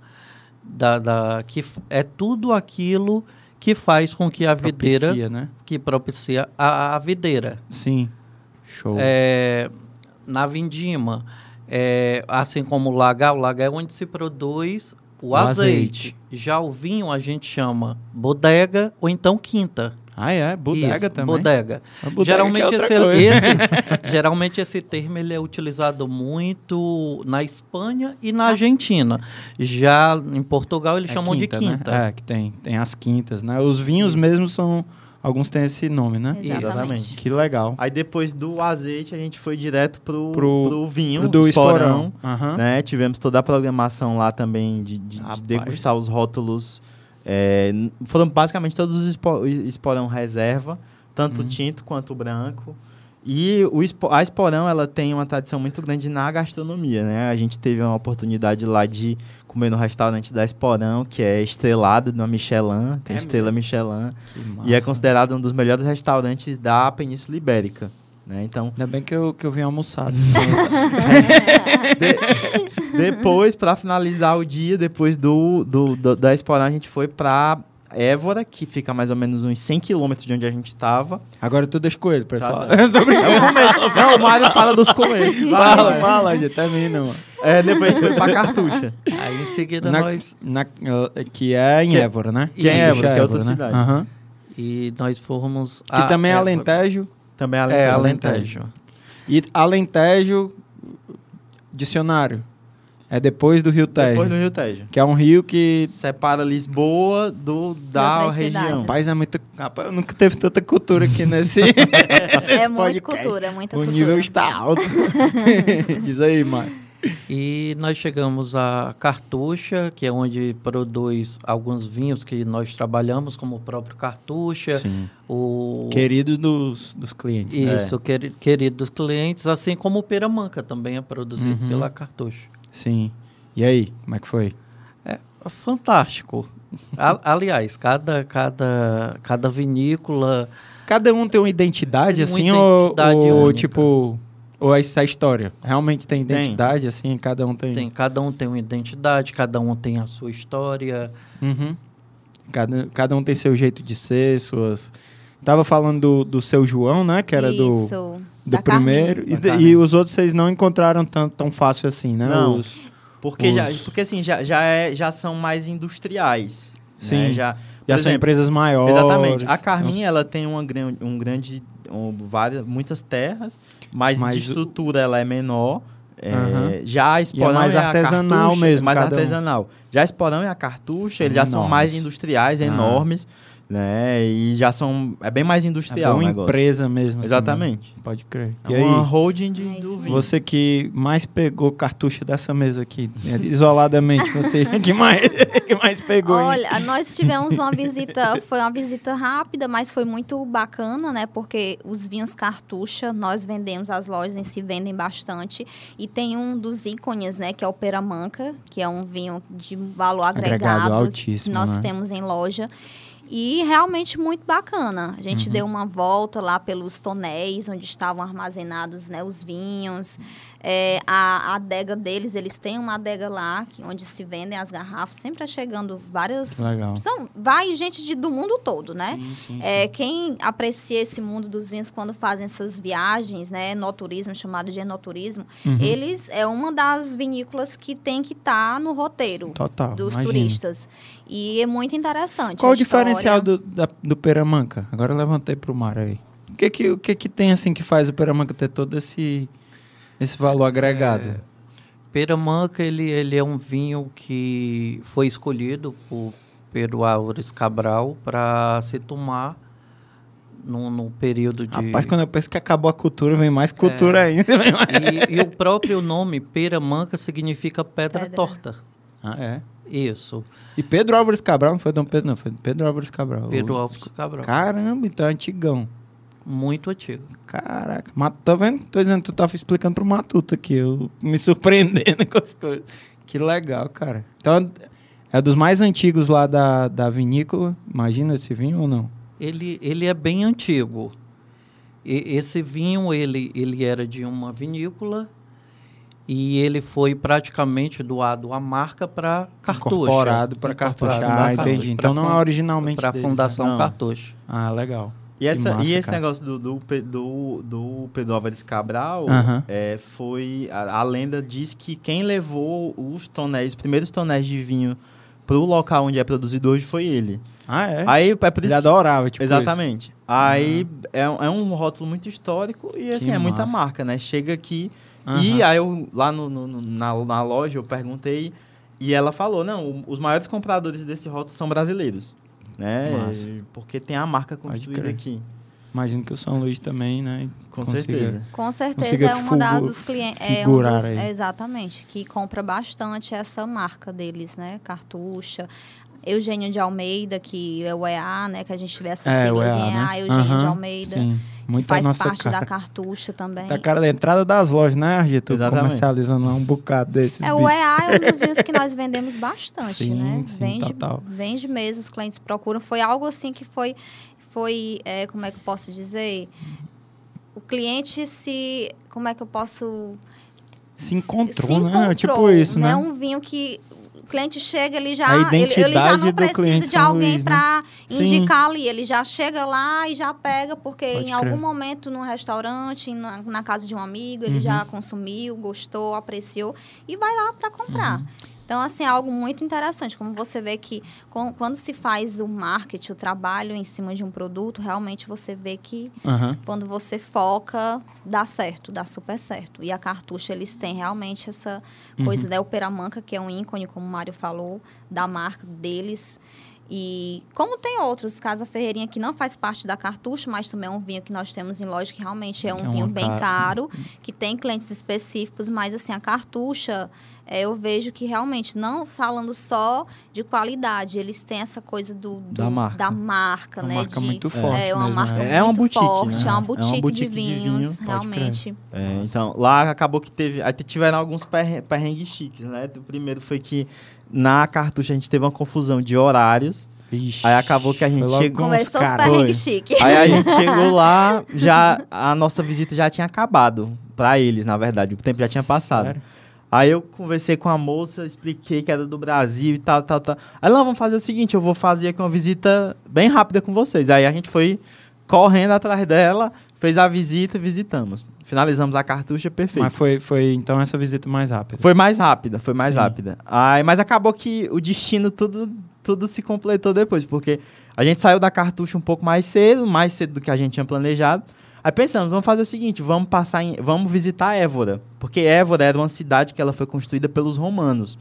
da, da, que é tudo aquilo que faz com que a videira, Propicia, né? que propicia a, a videira. Sim. Show. É, na vindima, é, assim como o lagar, o lagar é onde se produz o, O azeite. Já o vinho a gente chama bodega ou então quinta. Ah, é? Bodega Isso, também? Bodega. Bodega geralmente, é esse, esse- geralmente esse termo ele é utilizado muito na Espanha e na Argentina. Já em Portugal eles É chamam de né? quinta. É, que tem, tem as quintas, né? Os vinhos mesmo são... Alguns têm esse nome, né? Exatamente. Que legal. Aí depois do azeite, a gente foi direto pro, Pro- pro, vinho, Do esporão. esporão. Aham. né? Tivemos toda a programação lá também de, de- de degustar os rótulos. É, foram basicamente todos os espo- esporão reserva, tanto Uhum. tinto quanto branco. E o a Esporão ela tem uma tradição muito grande na gastronomia, né? A gente teve uma oportunidade lá de comer no restaurante da Esporão, que é estrelado na Michelin, tem É estrela Michelin, Que e é considerado um dos melhores restaurantes da Península Ibérica. Né? Então, Ainda bem que eu, que eu vim almoçado. De- depois, para finalizar o dia, depois do, do, do- da Esporão, a gente foi para Évora, que fica mais ou menos uns 100 quilômetros de onde a gente estava. Agora tu deixa com ele pra Tá, falar. Tô brincando. Não, o Mário fala dos coelhos. Fala, fala, gente. Termina, mano. É, depois a gente foi para Cartucha. Aí em seguida Na- nós Na- que é em Que- Évora, né? que é em Évora, que é outra cidade. Aham. e nós fomos Que também é Évora. Alentejo. Também é É, Alentejo. Alentejo. E Alentejo, dicionário. É depois do Rio Tejo. Depois do Rio Tejo. Que é um rio que. Separa Lisboa do, da região. cidades. Rapaz, é muita. Rapaz, eu nunca teve tanta cultura aqui nesse. É muito podcast. cultura, é muita o cultura. nível está alto. Diz aí, Mário. E nós chegamos a Cartucha, que é onde produz alguns vinhos que nós trabalhamos, como o próprio Cartucha, Sim. o Querido dos, dos clientes. né? isso, queri- querido dos clientes, assim como o Peramanca também é produzido Uhum. pela Cartucha. Sim. E aí, como é que foi? Fantástico. A- aliás, cada, cada, cada vinícola Cada um tem uma identidade, Tem uma assim, identidade ou, ou tipo. Ou essa história? Realmente tem Tem. identidade, assim, cada um tem. tem, cada um tem uma identidade, cada um tem a sua história. Uhum. Cada, cada um tem seu jeito de ser, suas. Tava falando do, do seu João, né? Que era do, Isso, do da primeiro. E, de- e os outros vocês não encontraram tão, tão fácil assim, né? Não. Os- Porque, Os- já, porque assim, já, já, é, já são mais industriais. Sim. Né? Já, já por são exemplo, empresas maiores. Exatamente. A Carminha, ela tem uma, um grande, um, várias, muitas terras, mas, Mas de o- estrutura ela é menor. É, Aham. Já a Esporão mais e a artesanal Cartucha, mesmo, mais cada um. artesanal. Já a Esporão e a Cartucha, eles já são mais enormes. industriais, Ah. enormes, né? E já são... É bem mais É industrial o uma negócio. empresa mesmo. assim, Exatamente. né? Pode crer. É E aí, uma holding de, É do vinho. você que mais pegou cartucho dessa mesa aqui, né, isoladamente, você que mais, que mais pegou. hein? Olha, nós tivemos uma visita, foi uma visita rápida, mas foi muito bacana, né? Porque os vinhos cartucha, nós vendemos, as lojas em si vendem bastante. E tem um dos ícones, né? Que é o Peramanca, que é um vinho de valor Agregado agregado, altíssimo, que nós né? temos em loja. E realmente muito bacana. A gente Uhum. deu uma volta lá pelos tonéis, onde estavam armazenados né, os vinhos. É, a, a adega deles, eles têm uma adega lá, que, onde se vendem as garrafas. Sempre é chegando várias... Legal. São, vai gente de, do mundo todo, né? Sim, sim, É, quem aprecia esse mundo dos vinhos quando fazem essas viagens, né, enoturismo, chamado de enoturismo, Uhum. eles é uma das vinícolas que tem que estar no roteiro Total. dos imagino. turistas. E é muito interessante. Qual a o diferencial história. do, da- do Peramanca? Agora eu levantei pro mar aí. O que que, o que que tem assim que faz o Peramanca ter todo esse, esse valor agregado? Peramanca, ele, ele é um vinho que foi escolhido por Pedro Álvares Cabral para se tomar no, no período de... Rapaz, quando eu penso que acabou a cultura, vem mais cultura ainda. vem mais- e, e o próprio nome Peramanca significa pedra, Pedra. torta. Ah, é. Isso, E Pedro Álvares Cabral, não foi Dom Pedro, não, foi Pedro Álvares Cabral. Pedro Álvares Cabral. Caramba, então é antigão. Muito antigo. Caraca, Mat- tá vendo? Tô dizendo, tu tava explicando pro Matuto aqui, eu me surpreendendo com as coisas. Que legal, cara. Então, é dos mais antigos lá da, da vinícola, imagina esse vinho ou não? Ele, ele é bem antigo. E- esse vinho, ele, ele era de uma vinícola e ele foi praticamente doado à marca para cartucho. Incorporado pra cartucho. Ah, entendi. Então não é originalmente Para a né? Fundação Não. Cartucho. Ah, legal. E, essa, massa, e esse cara. negócio do, do, do, do Pedro Álvares Cabral é, foi. A, a lenda diz que quem levou os tonéis, os primeiros tonéis de vinho pro local onde é produzido hoje foi ele. Ah, é? Aí é por Ele isso que- adorava, tipo Exatamente. Aí é, um- é um rótulo muito histórico e assim, Que é muita massa. marca, né? Chega aqui isso. e aí eu lá no, no- na, na loja eu perguntei e ela falou, não, os maiores compradores desse rótulo são brasileiros. Né? Massa. Porque tem a marca construída aqui. Imagino que o São Luís também, né? Com Consiga- certeza. Com certeza é uma das figu- dos clientes. É um dos, é, exatamente, que compra bastante essa marca deles, né? Cartucha. Eugênio de Almeida, que é o EA, né? Que a gente vê essas É, o siglas EA, em né? EA, Eugênio de Aham, Almeida, Sim. que faz nossa parte cara. da Cartucha também. Da cara da entrada das lojas, né, Argito? Exatamente. Comercializando lá um bocado desses É, o. EA é um dos vinhos que nós vendemos bastante, Sim, né? sim, vende, total. vende mesmo, os clientes procuram. Foi algo assim que foi, foi é, como é que eu posso dizer? O cliente se, como é que eu posso... Se encontrou, se né? encontrou, tipo isso, né? né? Um vinho que cliente chega, ele já, ele, ele já não precisa de alguém né? para Sim. indicar ali. Ele já chega lá e já pega, porque Pode em crer. algum momento no restaurante, na, na casa de um amigo, ele Uhum. já consumiu, gostou, apreciou e vai lá para comprar. Uhum. Então, assim, é algo muito interessante. Como você vê que com- quando se faz o marketing, o trabalho em cima de um produto, realmente você vê que Aham. quando você foca, dá certo, dá super certo. E a Cartucha, eles têm realmente essa coisa da Operamanca, que é um ícone, como o Mário falou, da marca deles. E como tem outros, Casa Ferreirinha, que não faz parte da Cartucha, mas também é um vinho que nós temos em loja, que realmente é um é uma vinho bem cara- caro, que tem clientes específicos, mas assim, a Cartucha, é, eu vejo que realmente, não falando só de qualidade, eles têm essa coisa do, do- Da marca. da marca, Uma né? marca de, muito forte é uma mesmo, marca né? É uma muito boutique, forte, né? é uma É uma boutique, boutique de de vinhos, vinho, pode realmente. É, então, lá acabou que teve. Aí tiveram alguns perre- perrengues chiques, né? O primeiro foi que na cartucha a gente teve uma confusão de horários. Vixe. Aí acabou que a gente chegou. Começou os perrengues chique. Aí a gente chegou lá, já a nossa visita já tinha acabado. Pra eles, na verdade. O tempo já tinha passado. Sério? Aí eu conversei com a moça, expliquei que era do Brasil e tal, tal, tal. Aí ela, vamos fazer o seguinte, eu vou fazer aqui uma visita bem rápida com vocês. Aí a gente foi correndo atrás dela, fez a visita, visitamos. Finalizamos a cartucha, perfeito. Mas foi, foi, então, essa visita mais rápida. Foi mais rápida, foi mais Sim. rápida. Aí, mas acabou que o destino tudo, tudo se completou depois, porque a gente saiu da cartucha um pouco mais cedo, mais cedo do que a gente tinha planejado. Aí pensamos, vamos fazer o seguinte, vamos passar em, vamos visitar Évora, porque Évora era uma cidade que ela foi construída pelos romanos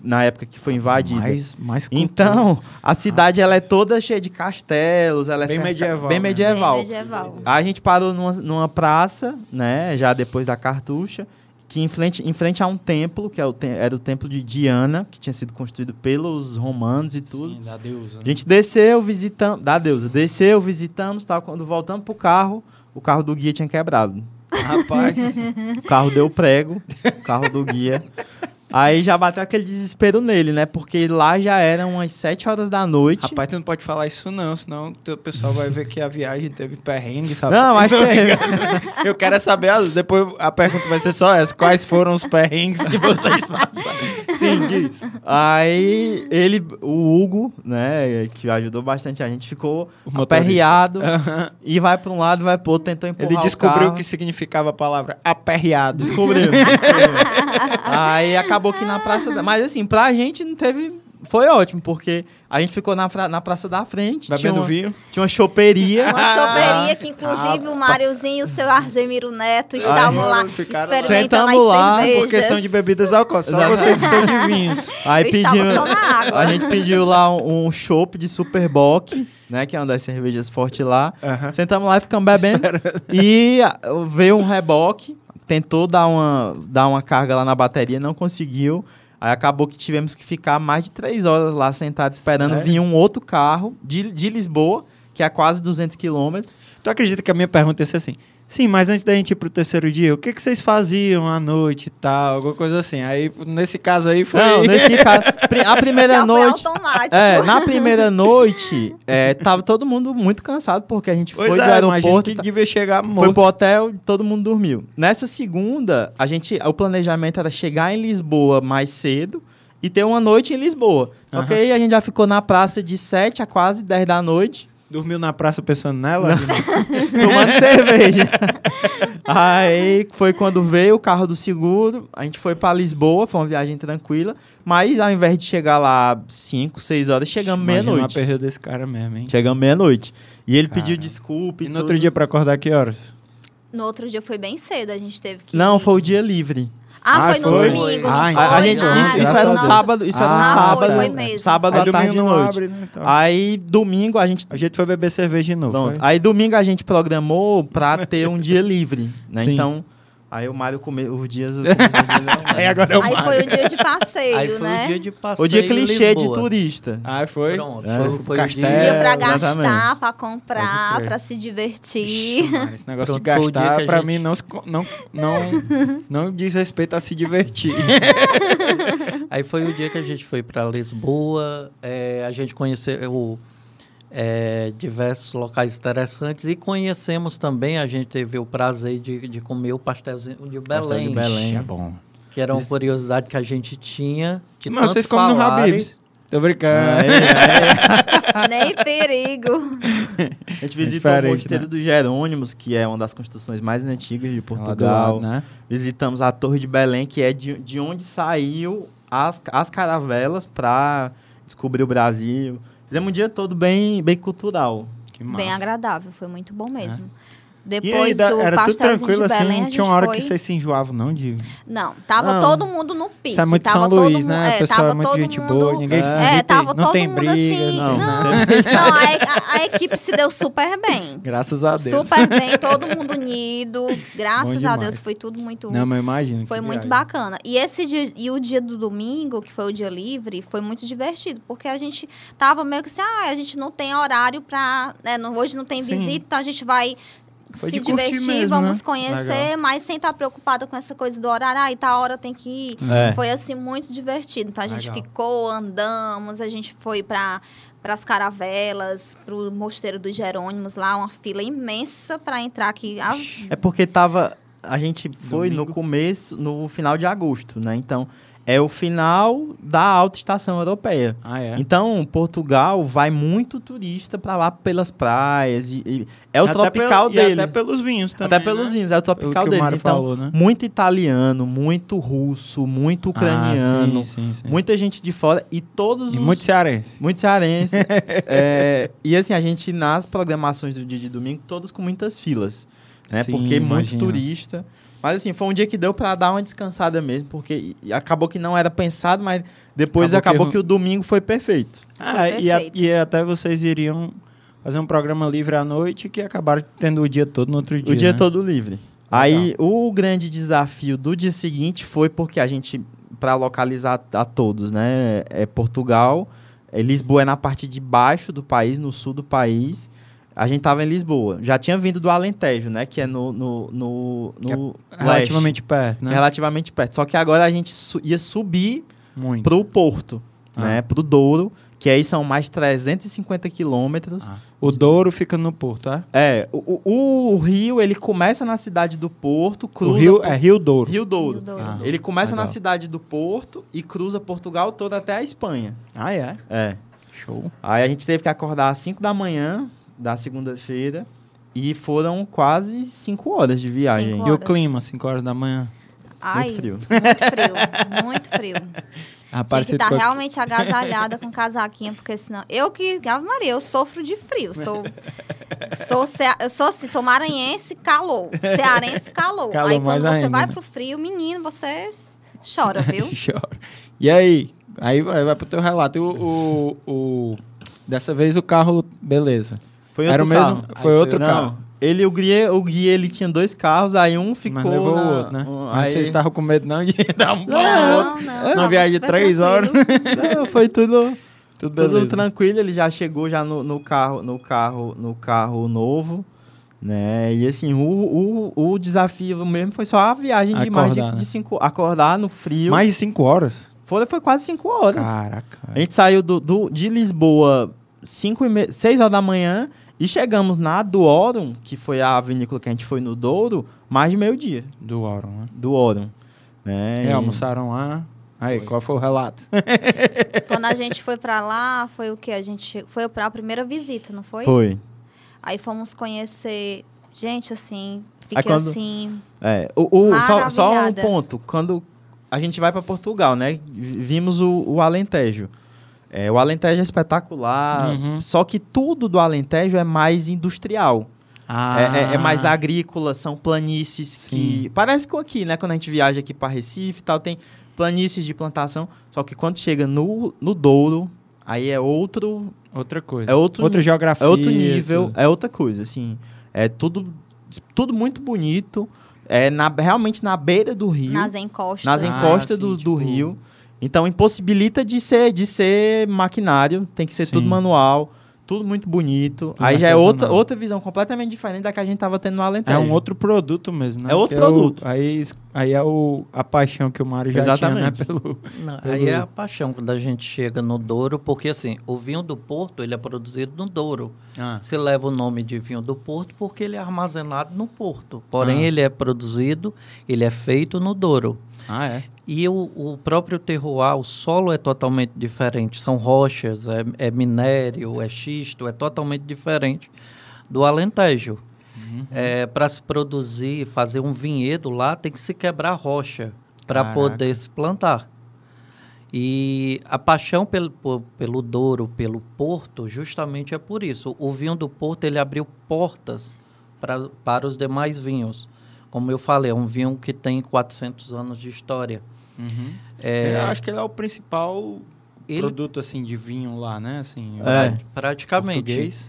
na época que foi invadida. Mais, mais. Então, a cidade ela é toda cheia de castelos, ela é Bem cerca- medieval, bem né? medieval. Bem medieval. Aí a gente parou numa, numa praça, né, já depois da cartucha, que em frente, em frente a um templo, que é era o templo de Diana, que tinha sido construído pelos romanos e tudo. Sim, da deusa. A gente desceu, visitamos, da deusa, desceu, visitamos, tal, quando voltamos pro carro, o carro do guia tinha quebrado. Rapaz, O carro deu prego, o carro do guia. Aí já bateu aquele desespero nele, né? Porque lá já eram umas 7 horas da noite. rapaz, tu não pode falar isso não, senão o pessoal vai ver que a viagem teve perrengue, sabe? Não, mas teve. Eu quero é saber, depois a pergunta vai ser só essa, quais foram os perrengues que vocês passaram? Sim, diz. Aí ele, o Hugo, né, que ajudou bastante a gente, ficou O aperreado e vai para um lado, vai pro outro, tentou empurrar Ele o descobriu o carro. que significava a palavra aperreado. Descobriu, descobriu. Aí acabou que na praça. Mas assim, pra gente não teve. Foi ótimo, porque a gente ficou na, na praça da frente. Tinha Bebendo uma, vinho. tinha uma choperia. Uma choperia que, inclusive, o Máriozinho e o seu Argemiro Neto estavam lá experimentando Sentamos as lá, cervejas. Por questão de bebidas alcoólicas. Só você que são de vinhos. Aí Eu estava pediu, só na água. a gente pediu lá um, um chopp de Superbock, né? Que é uma das cervejas fortes lá. Aham. Sentamos lá e ficamos bebendo. E ah, veio um reboque, tentou dar uma, dar uma carga lá na bateria, não conseguiu. Aí acabou que tivemos que ficar mais de três horas lá sentados esperando Sério? vir um outro carro de, de Lisboa, que é a quase 200 quilômetros. Tu acredita que a minha pergunta ia ser assim? Sim, mas antes da gente ir pro terceiro dia, o que, que vocês faziam à noite e tal? Alguma coisa assim. Aí, nesse caso aí, foi. Não, nesse caso, a primeira Já foi noite. automático. É, na primeira noite, é, tava todo mundo muito cansado, porque a gente Pois foi é, do aeroporto. que devia chegar Foi morto. pro hotel, todo mundo dormiu. Nessa segunda, a gente, o planejamento era chegar em Lisboa mais cedo e ter uma noite em Lisboa. Aham. aí a gente já ficou na praça de 7 a quase 10 da noite, Dormiu na praça pensando nela? tomando cerveja. Aí foi quando veio o carro do seguro, a gente foi pra Lisboa, foi uma viagem tranquila, mas ao invés de chegar lá 5, 6 horas, chegamos meia-noite. perda desse cara mesmo, hein? Chegamos meia-noite. E ele pediu Cara. desculpa e, E no tudo. outro dia pra acordar que horas? No outro dia foi bem cedo, a gente teve que. Não, foi o dia livre. Ah, Ah, foi no foi? domingo. Ah, não então foi? A, a gente, Ah, isso, isso era um a Deus. sábado, isso era um Ah, sábado, foi, foi mesmo. sábado à tarde não noite. abre, né? Então. Aí domingo a gente A gente foi beber cerveja de novo. Aí domingo a gente programou pra ter um dia livre, né? Sim. Então, aí o Mário come os dias, os dias Aí agora é o Aí Mário. foi o dia de passeio, Aí foi né? o dia de passeio o dia clichê de turista. Ah, foi? Pronto, É, foi, foi o castelo. dia... Dia pra exatamente. gastar, pra Pode comprar, pra se divertir. Ixi, esse negócio de Pronto, foi o dia gastar, pra gente- mim, não, não, não, não diz respeito a se divertir. Aí foi o dia que a gente foi para Lisboa, é, a gente conheceu é, diversos locais interessantes e conhecemos também, a gente teve o prazer de, de comer o pastelzinho de Pastel Belém, de Belém. é bom. que era uma curiosidade que a gente tinha. De Mas tanto vocês comem no. Habib's. Tô brincando. Aí, Nem perigo. a gente visitou o Diferente, Mosteiro né? dos Jerônimos, que é uma das construções mais antigas de do Portugal. lado, né? Visitamos a Torre de Belém, que é de, de onde saiu as, as caravelas para descobrir o Brasil. Fizemos um dia todo bem, bem cultural. Que massa. Bem agradável, foi muito bom mesmo. Aí, Depois da- do era tudo de Belém, assim, a tinha uma gente hora foi... que vocês se enjoavam, não? De... Não, tava Não. todo mundo no pique. Isso é muito tava São todo Luís, mundo, né? é, tava é muito todo gente mundo, boa, ninguém É, irrita, tava não todo tem mundo briga, assim. não. Não, não, a, a- a equipe se deu super bem. Graças a Deus. Super bem, todo mundo unido. Graças a. Deus foi tudo muito Não, mas imagina. Foi muito viagem. bacana. E esse dia, e o dia do domingo, que foi o dia livre, foi muito divertido, porque a gente tava meio que assim, ah, a gente não tem horário pra, né, não, hoje não tem visita, então a gente vai Foi se divertir, mesmo, vamos né? conhecer, Legal. mas sem estar preocupada com essa coisa do horário, ah, e tá hora tem que ir. É. Foi assim muito divertido. Então a gente Legal. ficou, andamos, a gente foi para para as caravelas, pro Mosteiro dos Jerônimos lá, uma fila imensa para entrar aqui. É porque tava. A gente foi no Domingo. começo, no final de agosto, né? Então, é o final da alta estação europeia. Ah, é? Então, Portugal vai muito turista pra lá pelas praias. E, e é o Até tropical pelo- dele. até pelos vinhos também, Até pelos né? vinhos, é o tropical o deles. Mário Então, falou, né? muito italiano, muito russo, muito ucraniano, Ah, sim, sim, sim. muita gente de fora e todos E os. muito cearense. Muito cearense. É, e assim, a gente, nas programações do dia de domingo, todas com muitas filas. Né? Sim, porque muito imagino. turista. Mas assim, foi um dia que deu pra dar uma descansada mesmo, porque acabou que não era pensado, mas depois Acabou acabou, que- que... o domingo foi perfeito. Ah, e, a- perfeito. e até vocês iriam fazer um programa livre à noite que acabaram tendo o dia todo no outro dia. o dia né? todo livre. Aí o grande desafio do dia seguinte foi porque a gente, para localizar a todos, né? É Portugal, é Lisboa é na parte de baixo do país, no sul do país. A gente tava em Lisboa. Já tinha vindo do Alentejo, né? Que é no, no, no, Que é no Relativamente perto, leste, né? relativamente perto. Só que agora a gente su- ia subir Muito. pro Porto, Ah. né? Pro Douro, que aí são mais 350 quilômetros. Ah. O Douro fica no Porto, tá? É, o, o, o rio, ele começa na cidade do Porto, cruza... o Rio por- é Rio Douro. Rio Douro. Rio Douro. Ah. Ele começa Legal. na cidade do Porto e cruza Portugal todo até a Espanha. Ah, é? É. Show. Aí a gente teve que acordar às 5 da manhã da segunda-feira e foram quase 5 horas de viagem. Cinco E o Horas. clima, 5 horas da manhã? Ai, Muito frio. Muito frio, muito frio. Ah, Tinha que estar com- realmente agasalhada com casaquinha, porque senão. Eu que. Ave Maria, eu sofro de frio. Sou. Sou, cea- eu sou assim, sou maranhense, calor. Cearense, calor. Calor aí quando você ainda, vai né? pro frio, menino, você chora, viu? Chora. E aí? Aí vai, vai pro teu relato. O, o, o- Dessa vez o carro, beleza. Foi Era outro o mesmo? carro. Foi Aí outro Não, carro. ele, o guia, o guia, ele tinha dois carros, aí um ficou Mas levou na- o outro, né? um- aí- vocês estavam com medo não de dar um pau no outro. Não, não. Viagem de três horas. Não, foi tudo, Tudo tudo tranquilo, ele já chegou já no, no carro, no carro, no carro novo. Né? E assim, o, o, o desafio mesmo foi só a viagem de mais de, Acordar, né? de cinco. Acordar no frio. Mais de cinco horas? Foi, foi quase cinco horas. Caraca. A gente saiu do, do- de Lisboa cinco e me... 6 horas da manhã e chegamos na do Orum, que foi a vinícola que a gente foi no Douro, mais de meio-dia Do Auron, né? do Orum. Né? É, E- almoçaram lá. Aí, qual foi o relato? Quando a gente foi pra lá, foi o que? A gente foi pra primeira visita, não foi? Foi. Aí fomos conhecer. Gente, assim, fiquei quando- assim. É, o, o- só, só um ponto. Quando a gente vai para Portugal, né? Vimos o, o Alentejo. É, o Alentejo é espetacular, Uhum. só que tudo do Alentejo é mais industrial. Ah, É, é- é mais agrícola, são planícies que. Parece que aqui, né? Quando a gente viaja aqui para Recife e tal, tem planícies de plantação. Só que quando chega no, no Douro, aí é outro, Outra coisa. é outro, Outra geografia. é outro nível, tudo. é outra coisa, assim. É tudo, tudo muito bonito. É na, realmente na beira do rio. Nas encostas. nas Ah, encostas sim, do, do tipo- rio. Então impossibilita de ser, de ser maquinário, tem que ser tudo Sim. manual, tudo muito bonito. Tudo Aí já é outra, outra visão completamente diferente da que a gente tava tendo no Alentejo. É um outro produto mesmo, né? É outro Que o- produto. aí, aí é o, a paixão que o Mário já Exatamente. tinha, né? Pelo, Não, Pelo- aí é a paixão quando a gente chega no Douro, porque assim, o vinho do Porto, ele é produzido no Douro. ah, Se leva o nome de vinho do Porto porque ele é armazenado no Porto. Porém, Ah. ele é produzido, ele é feito no Douro. Ah, é? E o, o próprio terroir, o solo é totalmente diferente. São rochas, é, é minério, é xisto, é totalmente diferente do Alentejo. Uhum. É, para se produzir, fazer um vinhedo lá, tem que se quebrar rocha para poder se plantar. E a paixão pelo, pelo Douro, pelo Porto, justamente é por isso. O vinho do Porto ele abriu portas pra, para os demais vinhos. Como eu falei, é um vinho que tem 400 anos de história. Uhum. É, Eu acho que ele é o principal ele produto, assim, de vinho lá, né? Assim, É. praticamente. português.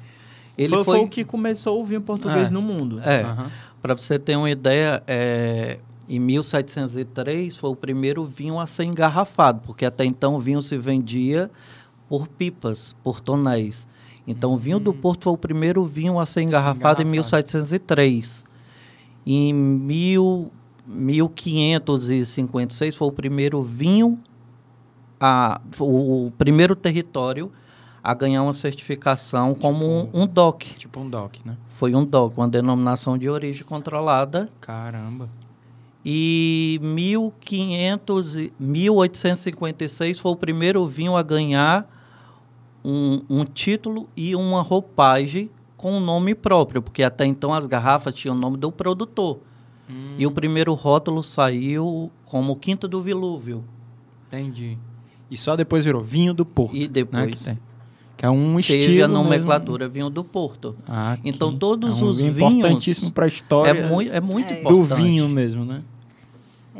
Ele foi, foi, foi o que começou o vinho português É. no mundo. É, Aham. para você ter uma ideia, é, em 1703 foi o primeiro vinho a ser engarrafado, porque até então o vinho se vendia por pipas, por tonéis. Então o vinho do Porto foi o primeiro vinho a ser engarrafado, em Engarrafado. 1703. Em mil, 1556 foi o primeiro vinho, a, o, primeiro território a ganhar uma certificação como um, um DOC. Tipo um DOC, né? Foi um DOC, uma denominação de origem controlada. Caramba. E 1500, e- 1856 foi o primeiro vinho a ganhar um, um título e uma roupagem com o nome próprio, porque até então as garrafas tinham o nome do produtor. Hum, E o primeiro rótulo saiu como Quinta do Vilúvio. Entendi. E só depois virou vinho do Porto, E né? depois Que, tem. que é um teve estilo a mesmo. nomenclatura vinho do Porto. Ah, Então, que todos é um os vinho vinhos- importantíssimo para a história É muito, é muito É. do importante. vinho mesmo, né?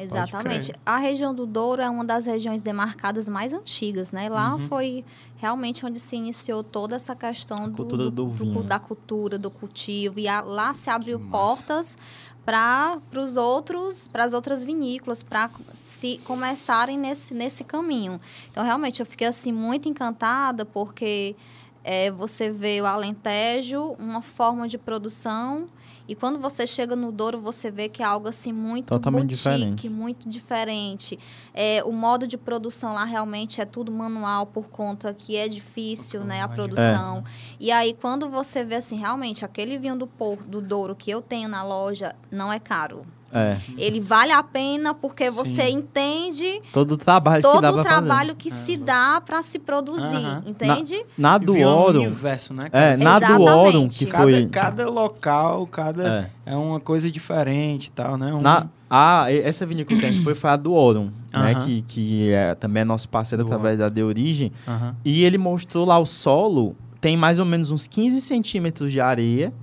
Exatamente. A região do Douro é uma das regiões demarcadas mais antigas, né? Lá Uhum. foi realmente onde se iniciou toda essa questão do, cultura do vinho. da cultura, do cultivo. E a- lá se abriu Que portas para os outros, para as outras vinícolas, para se começarem nesse, nesse caminho. Então, realmente, eu fiquei assim muito encantada porque é, você vê o Alentejo, uma forma de produção. E quando você chega no Douro, você vê que é algo assim muito Totalmente boutique, diferente. muito diferente. É, o modo de produção lá realmente é tudo manual por conta que é difícil, né, a É. produção. E aí quando você vê assim, realmente aquele vinho do Porto, do Douro que eu tenho na loja não é caro. É. Ele vale a pena porque Sim. você entende Todo o trabalho que todo dá o pra trabalho fazer. que se dá para se produzir, Aham. entende? Na E do Orum, universo, né? é, na do. Orum, que Cada- foi... Cada, cada local, cada É. é. uma coisa diferente e tal, né? Um- Na, a, essa vinícola que a gente foi foi a do Orum, né? Aham. Que, que é, também é nosso parceiro Do através da De Origem. Aham. E ele mostrou lá o solo, tem mais ou menos uns 15 centímetros de areia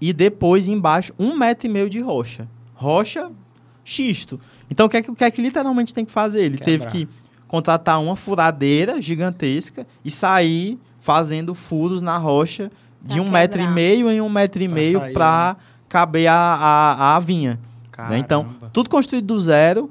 e depois embaixo um metro e meio de rocha. Rocha, xisto. Então o que é que, o que, é que literalmente tem que fazer? Ele teve Quebrar. que contratar uma furadeira gigantesca e sair fazendo furos na rocha de Pra um metro e quebrar. meio em um metro e Pra meio para caber a, a, a vinha. né? Então, tudo construído do zero.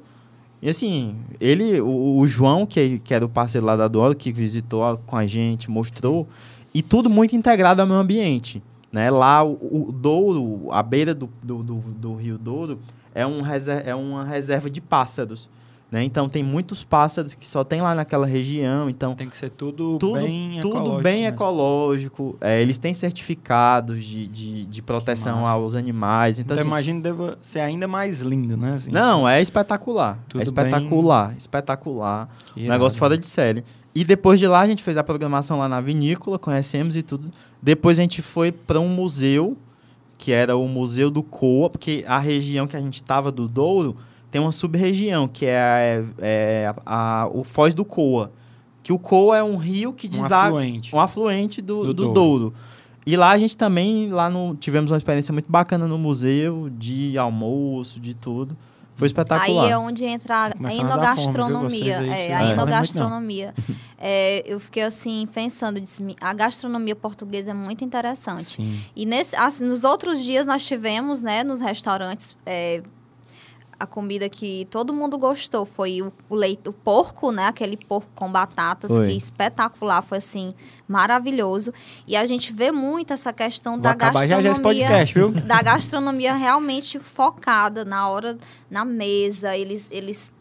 E assim, ele, o, o João, que, que era o parceiro lá da Douro, que visitou a- com a gente, mostrou, e tudo muito integrado ao meio ambiente. Né? Lá, o, o Douro, a beira do, do, do, do Rio Douro, é, um é uma reserva de pássaros. Né? Então, tem muitos pássaros que só tem lá naquela região. Então, Tem que ser tudo, tudo bem tudo ecológico bem mesmo. ecológico. É, eles têm certificados de, de, de proteção aos animais. Então, Então, assim, imagino que deva ser ainda mais lindo, né? assim. não, é espetacular. É espetacular, espetacular. Que Um negócio fora de série. E depois de lá, a gente fez a programação lá na vinícola, conhecemos e tudo. Depois a gente foi para um museu, que era o Museu do Coa, porque a região que a gente estava do Douro tem uma sub-região, que é, é a- a- o Foz do Coa. Que o Coa é um rio que Um deságua afluente. um afluente do, Do do, Douro. Douro. E lá a gente também, lá no, tivemos uma experiência muito bacana no museu, de almoço, de tudo. Foi espetacular. Aí é onde entra a Começaram a fome, é, a enogastronomia. É, eu fiquei assim, pensando, disse, "Mi- a gastronomia portuguesa é muito interessante. Sim. E nesse, assim, nos outros dias nós tivemos, né, nos restaurantes, é, a comida que todo mundo gostou foi o, o leite, o porco, né, aquele porco com batatas, Foi. que espetacular, foi assim, maravilhoso. E a gente vê muito essa questão Vou da acabar já já esse gastronomia podcast, viu? da gastronomia realmente focada na hora, na mesa. Eles, eles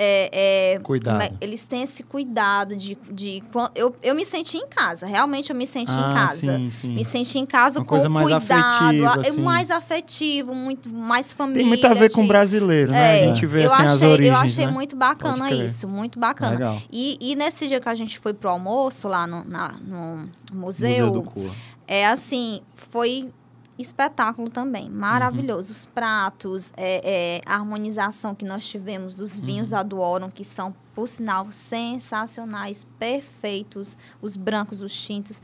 é, é, Cuidado. eles têm esse cuidado de, de eu, eu me senti em casa, realmente eu me senti em Ah, casa. Sim, sim. Me senti em casa Uma com coisa mais cuidado, afetiva, é assim. mais afetivo, muito mais família. Tem muito a ver com o de- brasileiro, né? É, a gente vê eu assim as achei, origens, eu achei né? muito bacana isso, muito bacana. Legal. E, e nesse dia que a gente foi pro almoço lá no, na- no museu, Museu é assim, foi espetáculo também, maravilhoso. Uhum. Os pratos, é, é, a harmonização que nós tivemos dos Uhum. vinhos da Duorum, que são, por sinal, sensacionais, perfeitos. Os brancos, os tintos.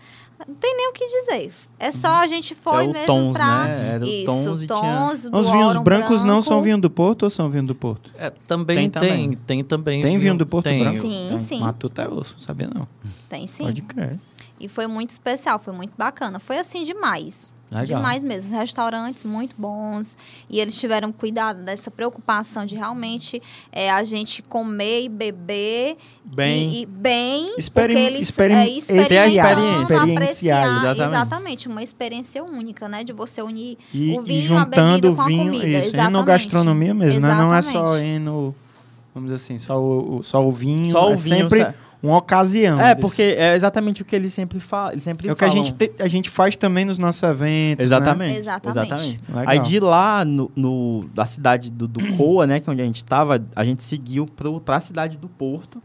Não tem nem o que dizer. É só a gente foi é mesmo tons, pra... né? Era o Isso, tons e tinha... tons, Os vinhos brancos não são branco. vinho do Porto ou são vinho do Porto? É, também Tem tem, também. tem, também. Tem vinho do Porto tem. Branco? Sim, Tem. sim. Matuta é osso, sabia não. Tem sim. Pode crer. E foi muito especial, foi muito bacana. Foi assim demais. Legal. Demais mesmo. Os restaurantes muito bons. E eles tiveram cuidado dessa preocupação de realmente é, a gente comer e beber Bem, e, e bem. Experi- porque eles experi- é, é a experimentando, experiência. apreciar. Exatamente. Exatamente. Uma experiência única, né? De você unir E, o e vinho, a juntando bebida o com a vinho, comida. isso, Exatamente. enogastronomia mesmo, né? Não é só eno, vamos dizer assim, só o, o- só o vinho, Só o é vinho, sempre sa- uma ocasião. É, desse- porque é exatamente o que eles sempre falam. Eles sempre é o que a gente, te- a gente faz também nos nossos eventos, né? Exatamente. Exatamente. Aí de lá, no, no- da cidade do, do Coa, né, que é onde a gente estava, a gente seguiu para a cidade do Porto,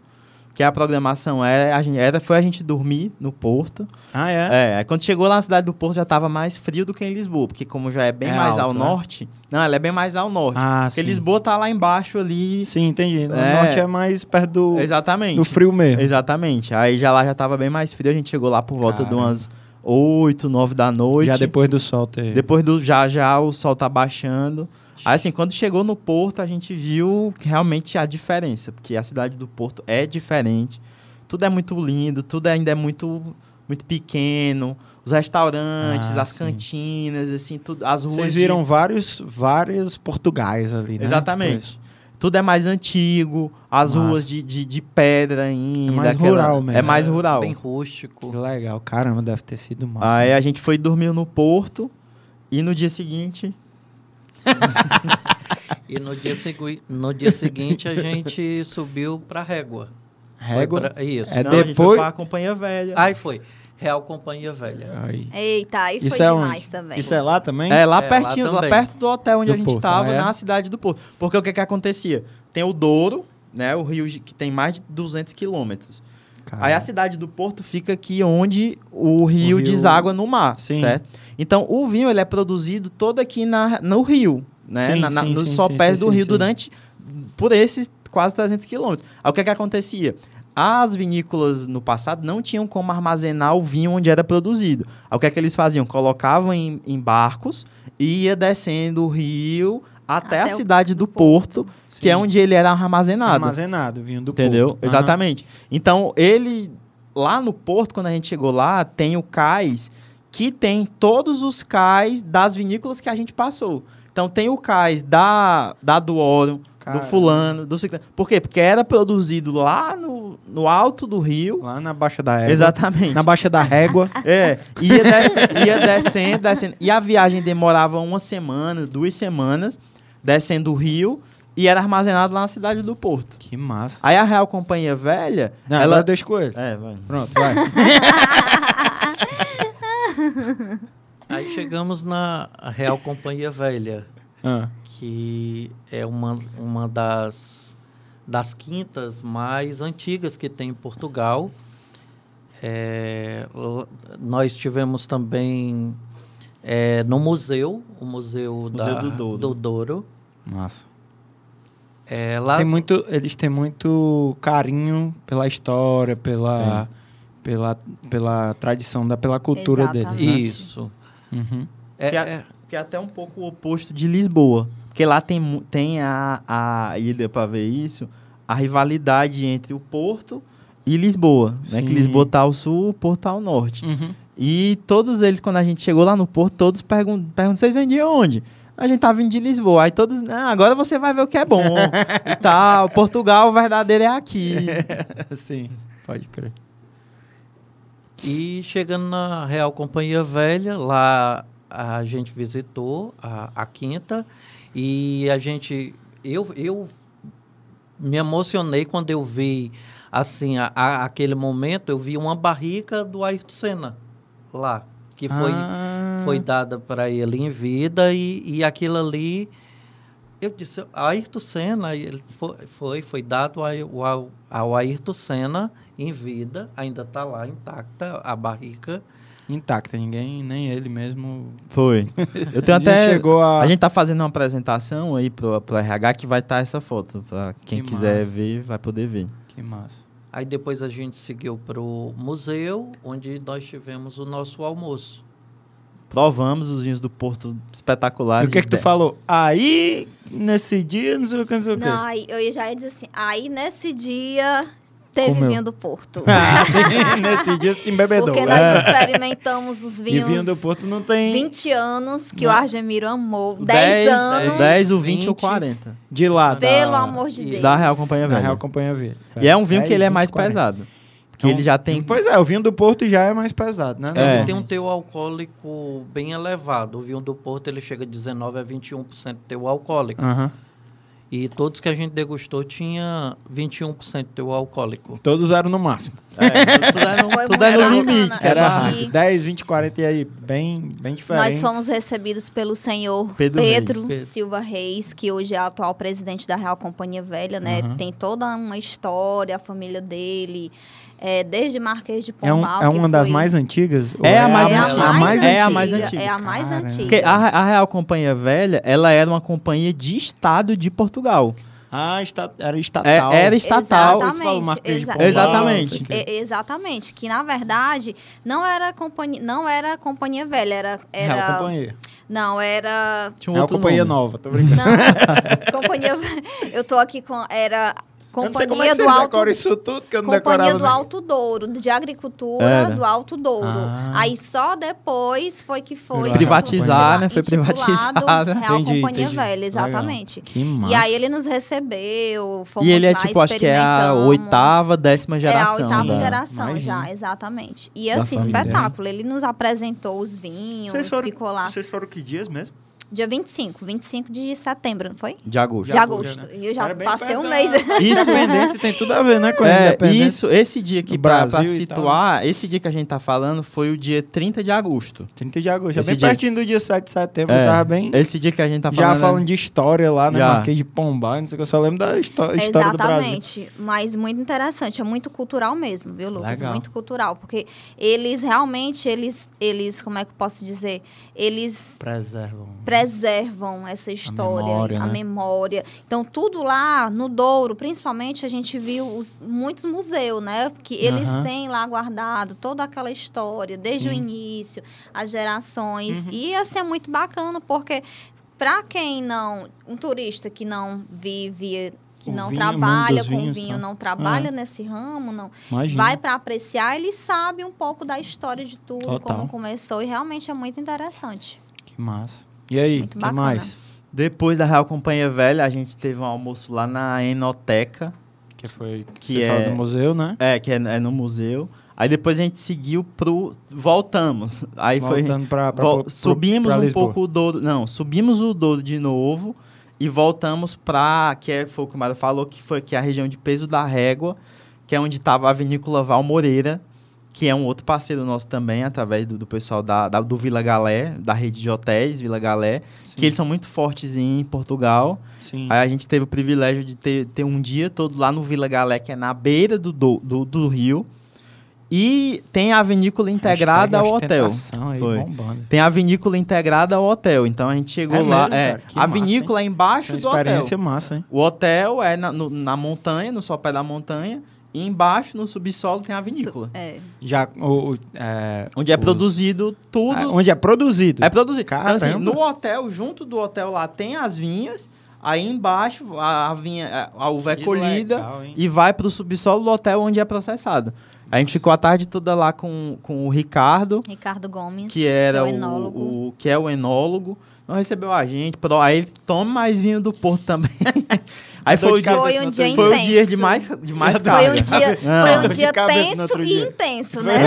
que a programação era, a gente, era, foi a gente dormir no Porto. Ah, é? É, quando chegou lá na cidade do Porto já estava mais frio do que em Lisboa, porque como já é bem É mais ao alto, né? norte, não, ela é bem mais ao norte. Ah, porque sim. Lisboa tá lá embaixo ali. Sim, entendi. O É. norte é mais perto do, Exatamente. do frio mesmo. Exatamente. Aí já lá já tava bem mais frio, a gente chegou lá por volta de Caramba. umas 8, 9 da noite. Já depois do sol ter... Depois do já já o sol tá baixando. Aí assim, quando chegou no Porto, a gente viu realmente a diferença, porque a cidade do Porto é diferente. Tudo é muito lindo, tudo ainda é muito muito pequeno. Os restaurantes, Ah, as sim. cantinas, assim, tudo, as ruas Vocês de- viram vários, vários portugais ali, né? Exatamente. Tudo é mais antigo, as Massa. ruas de, de, de pedra ainda. É mais rural mesmo. É mais rural. Bem Que rústico. legal. Caramba, deve ter sido massa. Aí a gente foi dormir no Porto e no dia seguinte E no dia, segui no dia seguinte a gente subiu pra Régua. Régua? pra- Isso. É não, a gente foi depois- pra Companhia Velha. Aí foi. Real Companhia Velha. Aí. Eita, aí Isso foi é demais onde? também. Isso é lá também? É, lá É, lá pertinho, lá, também. perto do hotel onde Do a gente estava, ah, é? na cidade do Porto. Porque o que que acontecia? Tem o Douro, né, o rio que tem mais de 200 quilômetros. Aí a cidade do Porto fica aqui onde o rio, rio- deságua no mar, Sim. certo? Então, o vinho ele é produzido todo aqui na, no rio, né? Sim, Na- na- sim, no sim, sopé sim, do sim, rio sim. durante por esses quase 300 quilômetros. Aí o que que acontecia? As vinícolas no passado não tinham como armazenar o vinho onde era produzido. Aí o que é que eles faziam? Colocavam em, em barcos e ia descendo o rio até, Até a o- cidade do do Porto, que Sim. é onde ele era armazenado. Armazenado, vinho do Entendeu? Porto. Aham. Exatamente. Então, ele lá no porto, quando a gente chegou lá, tem o cais que tem todos os cais das vinícolas que a gente passou. Então, tem o cais da, da Duoro, Cara, do fulano, do ciclano. Por quê? Porque era produzido lá no, no alto do rio. Lá na Baixa da Régua. Exatamente. Na Baixa da Régua. É, ia, ia descendo, descendo. E a viagem demorava uma semana, duas semanas, descendo o rio, e era armazenado lá na cidade do Porto. que massa. Aí a Real Companhia Velha, Não, ela... ela deixa com ele. É, vai. Pronto, vai. Aí chegamos na Real Companhia Velha, Ah, que é uma, uma das, das quintas mais antigas que tem em Portugal. É, nós tivemos também é, no museu, o Museu, da- do Douro. do Douro. massa. É, lá Tem muito, eles têm muito carinho pela história, pela, pela, pela tradição, da, pela cultura deles. Né? Exatamente. Isso. Uhum. É, Que é- é- Que é até um pouco o oposto de Lisboa. Porque lá tem, tem a, a ilha para ver isso, a rivalidade entre o Porto e Lisboa. Né? Que. Lisboa tá ao sul, o Porto tá ao norte. Uhum. E todos eles, quando a gente chegou lá no Porto, todos pergun perguntam, vocês vêm de onde? A gente tá vindo de Lisboa. Aí todos, ah, agora você vai ver o que é bom. e tal. Portugal, o verdadeiro é aqui. Sim, pode crer. E chegando na Real Companhia Velha, lá a gente visitou a, a quinta e a gente eu, eu me emocionei quando eu vi assim a, a- aquele momento eu vi uma barrica do Ayrton Senna lá que foi Ah, foi dada para ele em vida e, e aquilo ali eu disse Ayrton Senna ele foi foi, foi dado ao, ao, ao Ayrton Senna em vida ainda está lá intacta a barrica intacta, ninguém, nem ele mesmo. Foi. Eu tenho até. chegou a. A gente tá fazendo uma apresentação aí pro, pro RH que vai estar essa foto. Pra quem Que quiser massa. ver, vai poder ver. Que massa. Aí depois a gente seguiu para o museu, onde nós tivemos o nosso almoço. Provamos os vinhos do Porto E espetaculares. o que é que tu falou? Aí, nesse dia, não sei o que, não sei o que. Não, aí eu já ia dizer assim, aí nesse dia teve Comeu. vinho do Porto. Ah, sim, nesse dia se embebedou. Porque É. nós experimentamos os E vinhos vinho do Porto não tem 20 anos que Não. o Argemiro amou. O 10, 10, anos. O 10, o 20 ou 20. 40. de lá. Pelo da, amor de e- Deus. Da Real Companhia da Velha. Real Companhia Verde. E é um vinho que 10, ele é mais 20, 40. pesado. Que Então, ele já tem. Pois é, o vinho do Porto já é mais pesado, né? É. Ele tem um teor alcoólico bem elevado. O vinho do Porto ele chega de 19 a 21% de teor alcoólico. Aham. E todos que a gente degustou tinha 21% de teor alcoólico. Todos eram no máximo. É, tudo é no, Foi tudo é muito no limite. que é Era Era- barraco. E- 10, 20, 40 e aí, bem, bem diferente. Nós fomos recebidos pelo senhor Pedro Pedro, Reis. Pedro. Silva Reis, que hoje é atual presidente da Real Companhia Velha, né? Uhum. Tem toda uma história, a família dele, é, desde Marquês de É, um- Pombal. é que uma das foi- mais antigas? É a mais é a antiga. mais, É a antiga, mais antiga. É a mais Caramba. antiga. Porque a, a Real Companhia Velha, ela era uma companhia de Estado de Portugal. Ah, esta, era estatal. É- era estatal. De exa- Pombal, Exatamente. É, exatamente. Que na verdade não era companhia, não era companhia velha, era, era Real Companhia. não era Tinha um outro Companhia nome. Nova, tô brincando. não, companhia eu tô aqui com era é companhia do alto tudo que eu não Companhia do nem. Alto Douro, de agricultura Era. do Alto Douro. Ah. Aí só depois foi que foi Privatizar, né? Foi intitulado privatizada. Real Entendi, Companhia entendi. Velha, exatamente. Que massa. E aí ele nos recebeu, fomos E ele é lá, tipo, acho que é a oitava, décima geração. É a oitava da- geração Imagina. já, exatamente. E assim, espetáculo. Ele nos apresentou os vinhos, Vocês foram, ficou lá. vocês foram que dias mesmo? Dia 25, 25 de setembro, não foi? De agosto. De agosto, né? E eu já Era passei um mês. Isso, Independência tem tudo a ver, né? Com É, isso, esse dia aqui, do pra, pra Brasil situar, esse dia que a gente tá falando foi o dia 30 de agosto. 30 de agosto. Já Esse bem dia- pertinho do dia 7 de setembro. É, Tava bem... Esse dia que a gente tá já falando. falando de história lá, né? Já. Marquês de Pombal, não sei o que. Eu só lembro da histó- história do Brasil. Exatamente, mas muito interessante, é muito cultural mesmo, viu, Lucas? Legal. Muito cultural, porque eles realmente, eles, eles, como é que eu posso dizer? Eles Preservam. preservam essa história, memória, a né? memória. Então, tudo lá no Douro, principalmente, a gente viu os, muitos museus, né? Que eles Aham. têm lá guardado toda aquela história, desde o Sim. início, as gerações. Uhum. E, assim, é muito bacana, porque para quem não... Um turista que não vive... Que não vinho, mundo trabalha com vinhos, vinho, tá? não trabalha nesse ramo, não Imagina. vai para apreciar, ele sabe um pouco da história de tudo, Total. como começou, e realmente é muito interessante. Que massa. E aí, Muito que bacana. mais? Depois da Real Companhia Velha, a gente teve um almoço lá na Enoteca, Que foi que, Que você é- fala do museu, né? é, que é, é no museu. Aí depois a gente seguiu pro... Voltamos. Aí foi... Voltando pra, pra, Vol- pro- subimos pra um Lisboa. pouco o Douro. Não, subimos o Douro de novo e voltamos pra. Que é, foi o que o Mário falou, que foi que é a região de Peso da Régua, que é onde estava a vinícola Val Moreira, que é um outro parceiro nosso também, através do, do pessoal da, da- do Vila Galé, da rede de hotéis Vila Galé, Sim, que eles são muito fortes em Portugal. sim. Aí a gente teve o privilégio de ter, ter um dia todo lá no Vila Galé, que é na beira do, do, do, do rio. E tem a vinícola integrada ao hotel. Aí, Foi. bombando. Tem a vinícola integrada ao hotel. Então a gente chegou É lá. mesmo, é, cara? A massa, vinícola é embaixo Uma do hotel. experiência massa, hein? O hotel é na, no- na montanha, no sopé da montanha. E embaixo, no subsolo, tem a vinícola. É. Já, o, o- é, Onde é os- produzido tudo. Ah, onde é produzido. É produzido. Então, assim, Caramba. no hotel, junto do hotel lá, tem as vinhas. Aí embaixo, a, a vinha, a, uva é Que colhida legal, hein? e vai para o subsolo do hotel onde é processado. A gente ficou a tarde toda lá com, com o Ricardo, Ricardo Gomes, que era é o, o enólogo. o- que é o enólogo. Não recebeu a gente, pro- aí ele toma mais vinho do Porto também. aí foi, o de dia, cabeça Foi um dia outro foi o intenso. dia de mais, de mais Foi Foi carga. um dia, Não. foi um dia tenso e intenso, né?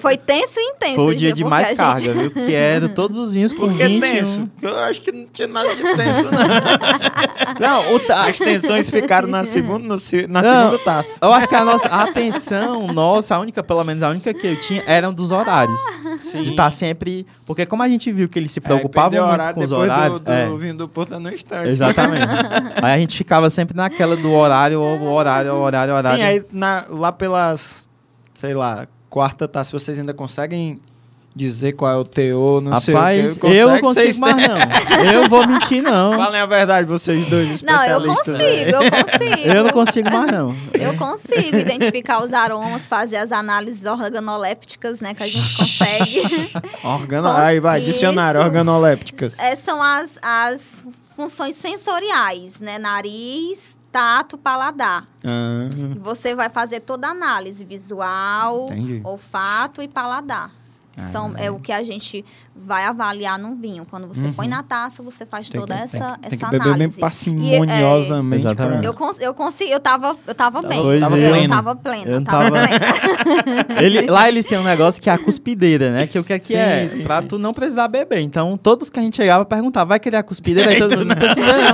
Foi tenso e intenso. Foi o dia de mais carga, viu? Que era todos os vinhos com Por que 21. tenso? Eu acho que não tinha nada de tenso, não. Não, o ta- As tensões ficaram na segunda, no na Não. segunda taça. Eu acho que a nossa a atenção nossa, a única, pelo menos a única que eu tinha, eram dos horários. Sim. De estar sempre. Porque como a gente viu que eles se preocupavam É, muito horário com os horários. Do, do é, vinho do Porto no instante. exatamente. aí a gente ficava sempre naquela do horário, horário, horário, horário. Sim, aí na- lá pelas, sei lá, quarta taça, vocês ainda conseguem dizer qual é o teor, não sei o Rapaz, que. eu não consigo mais, não. Eu vou mentir, não. Falem a verdade, vocês dois Não, eu consigo, eu consigo. Eu não consigo mais, não. Eu consigo identificar os aromas, fazer as análises organolépticas, né, que a gente consegue. Organo... Aí vai, dicionário, organolépticas. É, são as, as funções sensoriais, né? Nariz, tato, paladar. Ah, Você vai fazer toda a análise visual, Entendi. olfato e paladar. São, é o que a gente vai avaliar num vinho. Quando você põe na taça, você faz Uhum. tem toda que, essa, tem, que- tem que essa beber bem análise. parcimoniosamente. E, é, pra- Exatamente. Eu, cons eu consegui, eu tava, eu tava, bem. Pois Tava eu plena. tava plena. Eu tava tava- plena. Ele- lá eles têm um negócio que é a cuspideira, né? Que o que é que Sim, é? sim, pra sim. tu não precisar beber. Então, todos que a gente chegava perguntavam, vai querer a cuspideira? Aí todo mundo, não precisa não.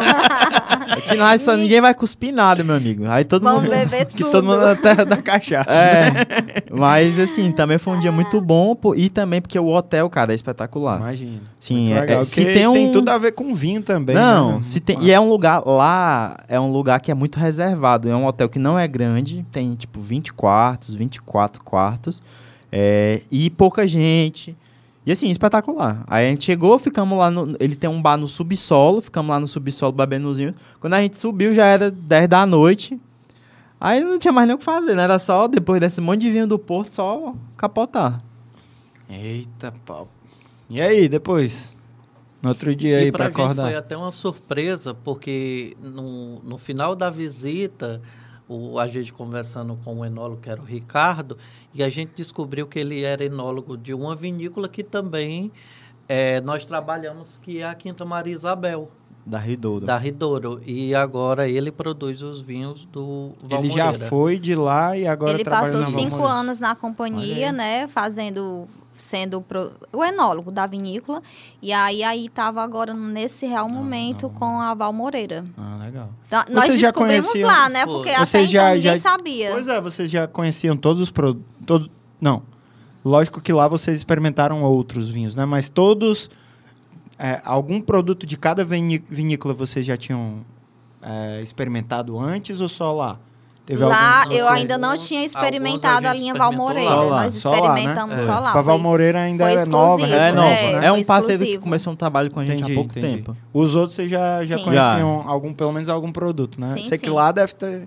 Aqui nós só ninguém vai cuspir nada, meu amigo. Aí todo Vamos mundo... beber Que tudo. todo mundo na terra da cachaça. É, mas assim, também foi um dia muito bom e também porque o hotel, cara, é espetacular. Imagina. Sim, é- legal, é- se tem um- tem tudo a ver com vinho também. Não, né? se tem, e é um lugar lá, é um lugar que é muito reservado. É um hotel que não é grande, tem tipo 20 quartos, 24 quartos, é, e pouca gente. E assim, espetacular. Aí a gente chegou, ficamos lá no. Ele tem um bar no subsolo, ficamos lá no subsolo bebendo vinho. Quando a gente subiu, já era 10 da noite. Aí não tinha mais nem o que fazer, né? Era só, depois desse monte de vinho do Porto, só capotar. Eita, pau. E aí, depois? No outro dia aí e pra pra gente acordar. foi até uma surpresa, porque no, no final da visita, o, a gente conversando com o enólogo, que era o Ricardo, e a gente descobriu que ele era enólogo de uma vinícola que também eh, nós trabalhamos, que é a Quinta Maria Isabel, Da Ridouro. da Ridouro. E agora ele produz os vinhos do Ele já Valmoreira. foi de lá e agora Ele trabalha passou cinco Valmoreira. anos na companhia, aí. né? Fazendo, sendo pro- o enólogo da vinícola. E aí, aí tava agora nesse real momento com a Val Moreira. Ah, legal. Então, nós descobrimos conheciam- lá, né? Porque até vocês então já- ninguém já- sabia. Pois é, vocês já conheciam todos os produtos. Todos, não. Lógico que lá vocês experimentaram outros vinhos, né? Mas todos. é, algum produto de cada vinícola vocês já tinham é, experimentado antes ou só lá? Teve lá eu ainda não tinha experimentado a a linha Val experimentou Moreira. lá. Só lá, Nós só lá, né? experimentamos É. só lá. A Val Foi- Moreira ainda foi é nova, É, recente, não. É, né? É um parceiro que começou um trabalho com a gente Entendi, há pouco entendi. tempo. Os outros vocês já, já Sim. conheciam algum, pelo menos algum produto, né? Sim, Sei que sim. lá deve ter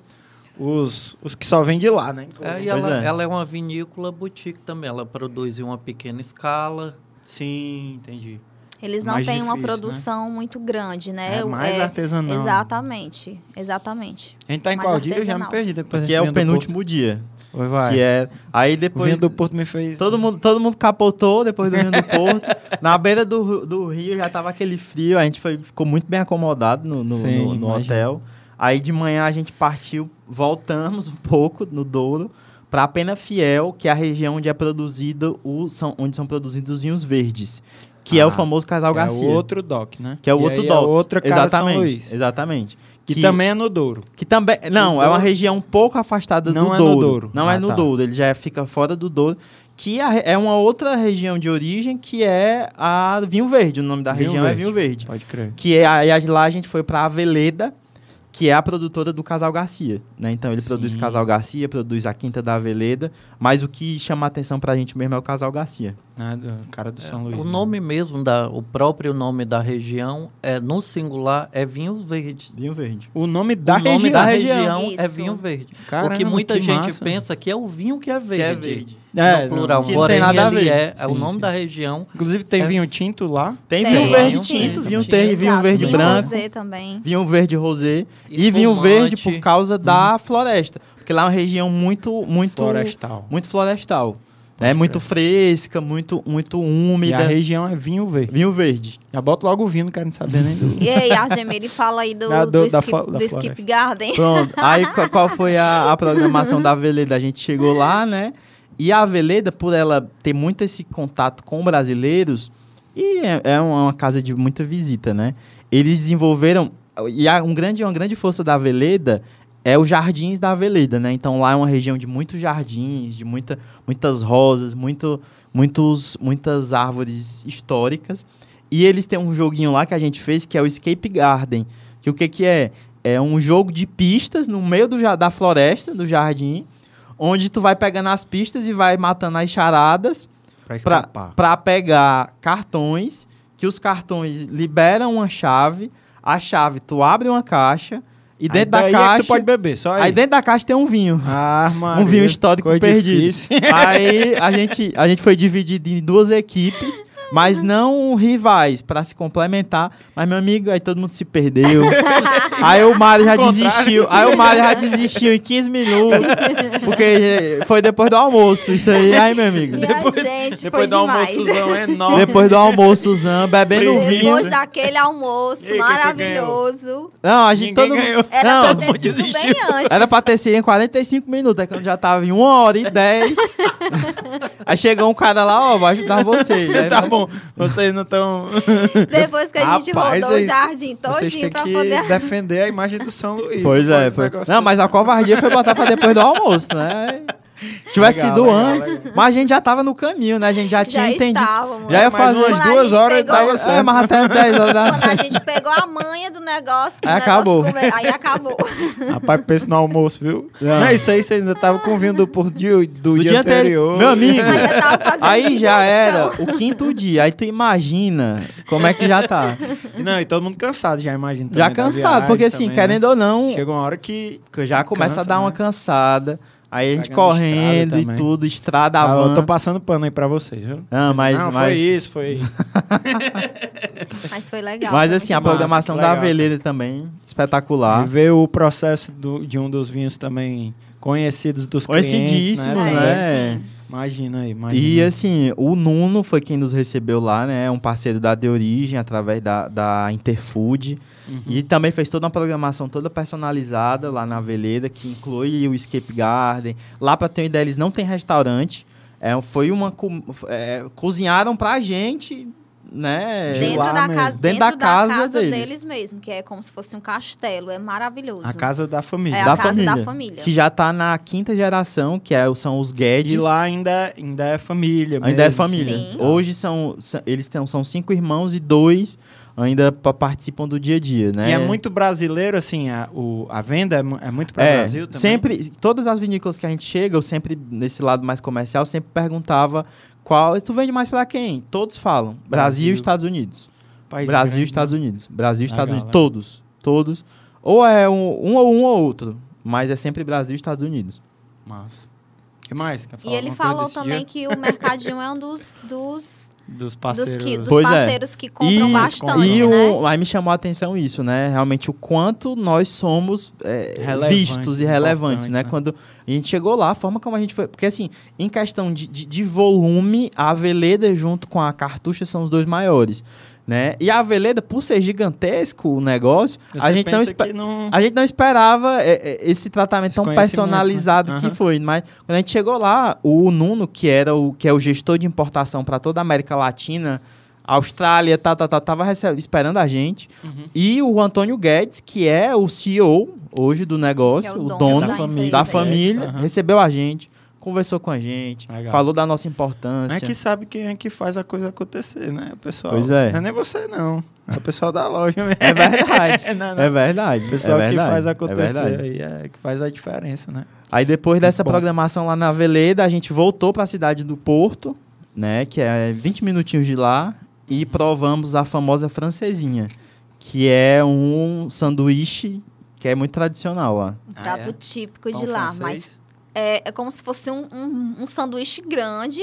os, os que só vêm de lá, né? É, e ela, é. ela é uma vinícola boutique também. Ela produz em uma pequena escala. Sim, entendi. Eles não Mais têm uma difícil, né? produção muito grande, né? É O- mais é- artesanal. Exatamente, exatamente. A gente tá em mais qual dia? Eu já me artesanal. perdi depois Que é o vinho penúltimo dia. Porto. Oi, vai. Que é. Aí O depois. vinho do Porto me fez... Todo mundo, todo mundo capotou depois do Rio do Porto. Na beira do, do rio já tava aquele frio, a gente foi, ficou muito bem acomodado no, no, Sim, no- no hotel. Aí de manhã a gente partiu, voltamos um pouco no Douro para Pena Fiel, que é a região onde é produzido o, são, onde são produzidos os vinhos verdes, que é Ah, o famoso Casal que é Garcia. o outro DOC, né? que é o E outro aí DOC. É outra cara exatamente, São Luís. exatamente. Que, também é no Douro. Que também. Não, Do é uma Douro? região um pouco afastada Não do é no Douro. Douro. Não Ah, é no tá. Douro, ele já fica fora do Douro. Que é é uma outra região de origem que é a Vinho Verde. O nome da Vinho região é Verde. Vinho Verde. Pode crer. Que é aí lá a gente foi pra Aveleda, que é a produtora do Casal Garcia. Né? Então ele produz Sim. Casal Garcia, produz a Quinta da Aveleda. Mas o que chama a atenção pra gente mesmo é o Casal Garcia. Do cara do São Luís. O né? nome mesmo, da, o próprio nome da região, é no singular, é Vinhos Verdes. Vinho Verde. O nome da o nome região. da região. é vinho verde. Caramba, o que muita que gente massa. pensa que é o vinho que é verde. Que é verde. É, no plural. que não Porém, tem nada a ver. é, é o Sim, nome sim. da região. Inclusive tem É. vinho tinto lá. Tem Tem, vinho verde vinho tinto, vinho ter, vinho verde vinho branco. rosé também. Vinho verde rosé e vinho verde por causa da floresta. Porque lá é uma região muito, muito, Florestal. muito florestal. Né? Muito fresca, muito, muito E a úmida. região é vinho verde. Vinho verde. Já bota logo o vinho, não quero saber nem do... E aí, Argemir, fala aí do, Da- do, do- da skip, da do. Skip Garden. Pronto. Aí qual, qual foi a, a programação da Veleda? A gente chegou lá, né? E a Veleda, por ela ter muito esse contato com brasileiros, e é, é uma casa de muita visita, né? Eles desenvolveram. E um grande, uma grande força da Veleda é os jardins da Veleda, né? Então lá é uma região de muitos jardins, de muita, muitas rosas, muito, muitos, muitas árvores históricas. E eles têm um joguinho lá que a gente fez que é o Escape Garden. Que o que, que é? É um jogo de pistas no meio do, da floresta, do jardim, onde tu vai pegando as pistas e vai matando as charadas pra pegar cartões, que os cartões liberam uma chave, a chave tu abre uma caixa e dentro Aí da é que caixa, tu pode beber, só aí. aí dentro da caixa tem um vinho. Ah, Maria, um vinho histórico coisa perdido. difícil. Aí a gente, a gente foi dividido em duas equipes, mas não rivais, pra se complementar. Mas, meu amigo, aí todo mundo se perdeu. aí o Mário já desistiu. Aí o Mário já desistiu em 15 minutos. Porque foi depois do almoço. Isso aí, aí, meu amigo. E a gente Depois do almoçozão enorme. Depois do almoço, bebendo Frio. vinho. Depois daquele almoço E maravilhoso. Não, a gente Ninguém todo ganhou. Era Não, pra ter sido bem antes. Era pra ter sido em 45 minutos, é quando já tava em 1 hora e 10. Aí chegou um cara lá, ó, vou ajudar vocês. Aí Tá bom, vocês não estão... Depois que a gente Rapaz, rodou vocês- o jardim Vocês todinho têm pra que poder... defender a imagem do São Luís. Pois é, foi... Não, mas a covardia foi botar pra depois do almoço, né? Se tivesse Legal, sido legal, antes. legal. Mas a gente já tava no caminho, né? A gente já tinha Já entendido. estávamos. Já ia fazer umas duas horas pegou- dava É, certo. mas até 10 horas da... Quando a gente pegou a manha do negócio, que Aí acabou. come- aí acabou. Rapaz, pensa no almoço, viu? Não. Não, isso aí você ainda tava com vinho do, por dia, do, Do dia, dia anterior. Meu amigo. Aí tava já era o quinto dia. Aí tu imagina como é que já tá. Não, e todo mundo cansado, já imagina. Já cansado, viagem porque assim, também, querendo né? ou não, Chega uma hora que... que já começa Cansa, a dar uma né? cansada. Aí a gente Pegando correndo e também. tudo, estrada, Ah, eu tô passando pano aí pra vocês, viu? Não, mas, não, mas, foi isso, foi... Mas foi legal. mas assim, a massa. programação da Veleda também, E espetacular. ver o processo do- de um dos vinhos também conhecidos dos clientes, Conhecidíssimo, né? né? É, sim. Imagina aí, imagina. E assim, o Nuno foi quem nos recebeu lá, né? É um parceiro da De Origem, através da, da Interfood. Uhum. E também fez toda uma programação toda personalizada lá na Veleda, que inclui o Escape Garden. Lá, pra ter uma ideia, eles não tem restaurante. É, foi uma... é, cozinharam pra gente, né? De Dentro da, casa, Dentro dentro da da casa casa, deles. deles. mesmo, que é como se fosse um castelo. É maravilhoso. A casa da família. É da a casa família, da família. Que já tá na quinta geração, que é, são os Guedes. E lá ainda, ainda é família Ainda é família. Sim. Hoje são, eles têm, são cinco irmãos e dois ainda pa- participam do dia a dia, né? E é muito brasileiro, assim, a, o, a venda é, é muito para o É, Brasil também? sempre, todas as vinícolas que a gente chega, eu sempre, nesse lado mais comercial, sempre perguntava qual, tu vende mais pra quem? Todos falam, Brasil, e Estados Unidos. País Brasil e grande, Estados né? Unidos. Brasil e Estados Legal, Unidos, todos, todos. Ou é um, um ou um ou outro, mas é sempre Brasil e Estados Unidos. Massa. O que mais? Quer E falar ele alguma coisa falou também dia? que o Mercadinho é um dos, dos Dos Dos, parceiros. que, dos Pois é. parceiros que compram E- bastante, e né? o, aí me chamou a atenção isso, né? Realmente o quanto nós somos é, vistos e relevantes, né? né? Quando a gente chegou lá, a forma como a gente foi. Porque assim, em questão de, de, de volume, a Veleda junto com a Cartucha são os dois maiores. Né? E a Veleda, por ser gigantesco o negócio, a gente, não não... a gente não esperava é, é, esse tratamento Esse tão conhecimento, personalizado né? que foi. Mas quando a gente chegou lá, o Nuno, que era o que é o gestor de importação para toda a América Latina, Austrália, tá, tá, tá, tava receb- esperando a gente. Uhum. E o Antônio Guedes, que é o CEO hoje do negócio, é o o dono dono da da família. família, Aham. recebeu a gente, conversou com a gente, Legal. falou da nossa Não importância. é que sabe quem é que faz a coisa acontecer, né? O pessoal. Pois é. Não é nem você, não. É o pessoal da loja mesmo. É verdade. Não, não. É verdade. O pessoal é que verdade, faz é acontecer aí, é que faz a diferença, né? Aí depois dessa bom. programação lá na Veleda, a gente voltou para a cidade do Porto, né, que é 20 minutinhos de lá, e provamos a famosa francesinha, que é um sanduíche que é muito tradicional lá. Um Ah, prato é? típico Pão de lá. francês. Mas é, é como se fosse um, um, um sanduíche grande.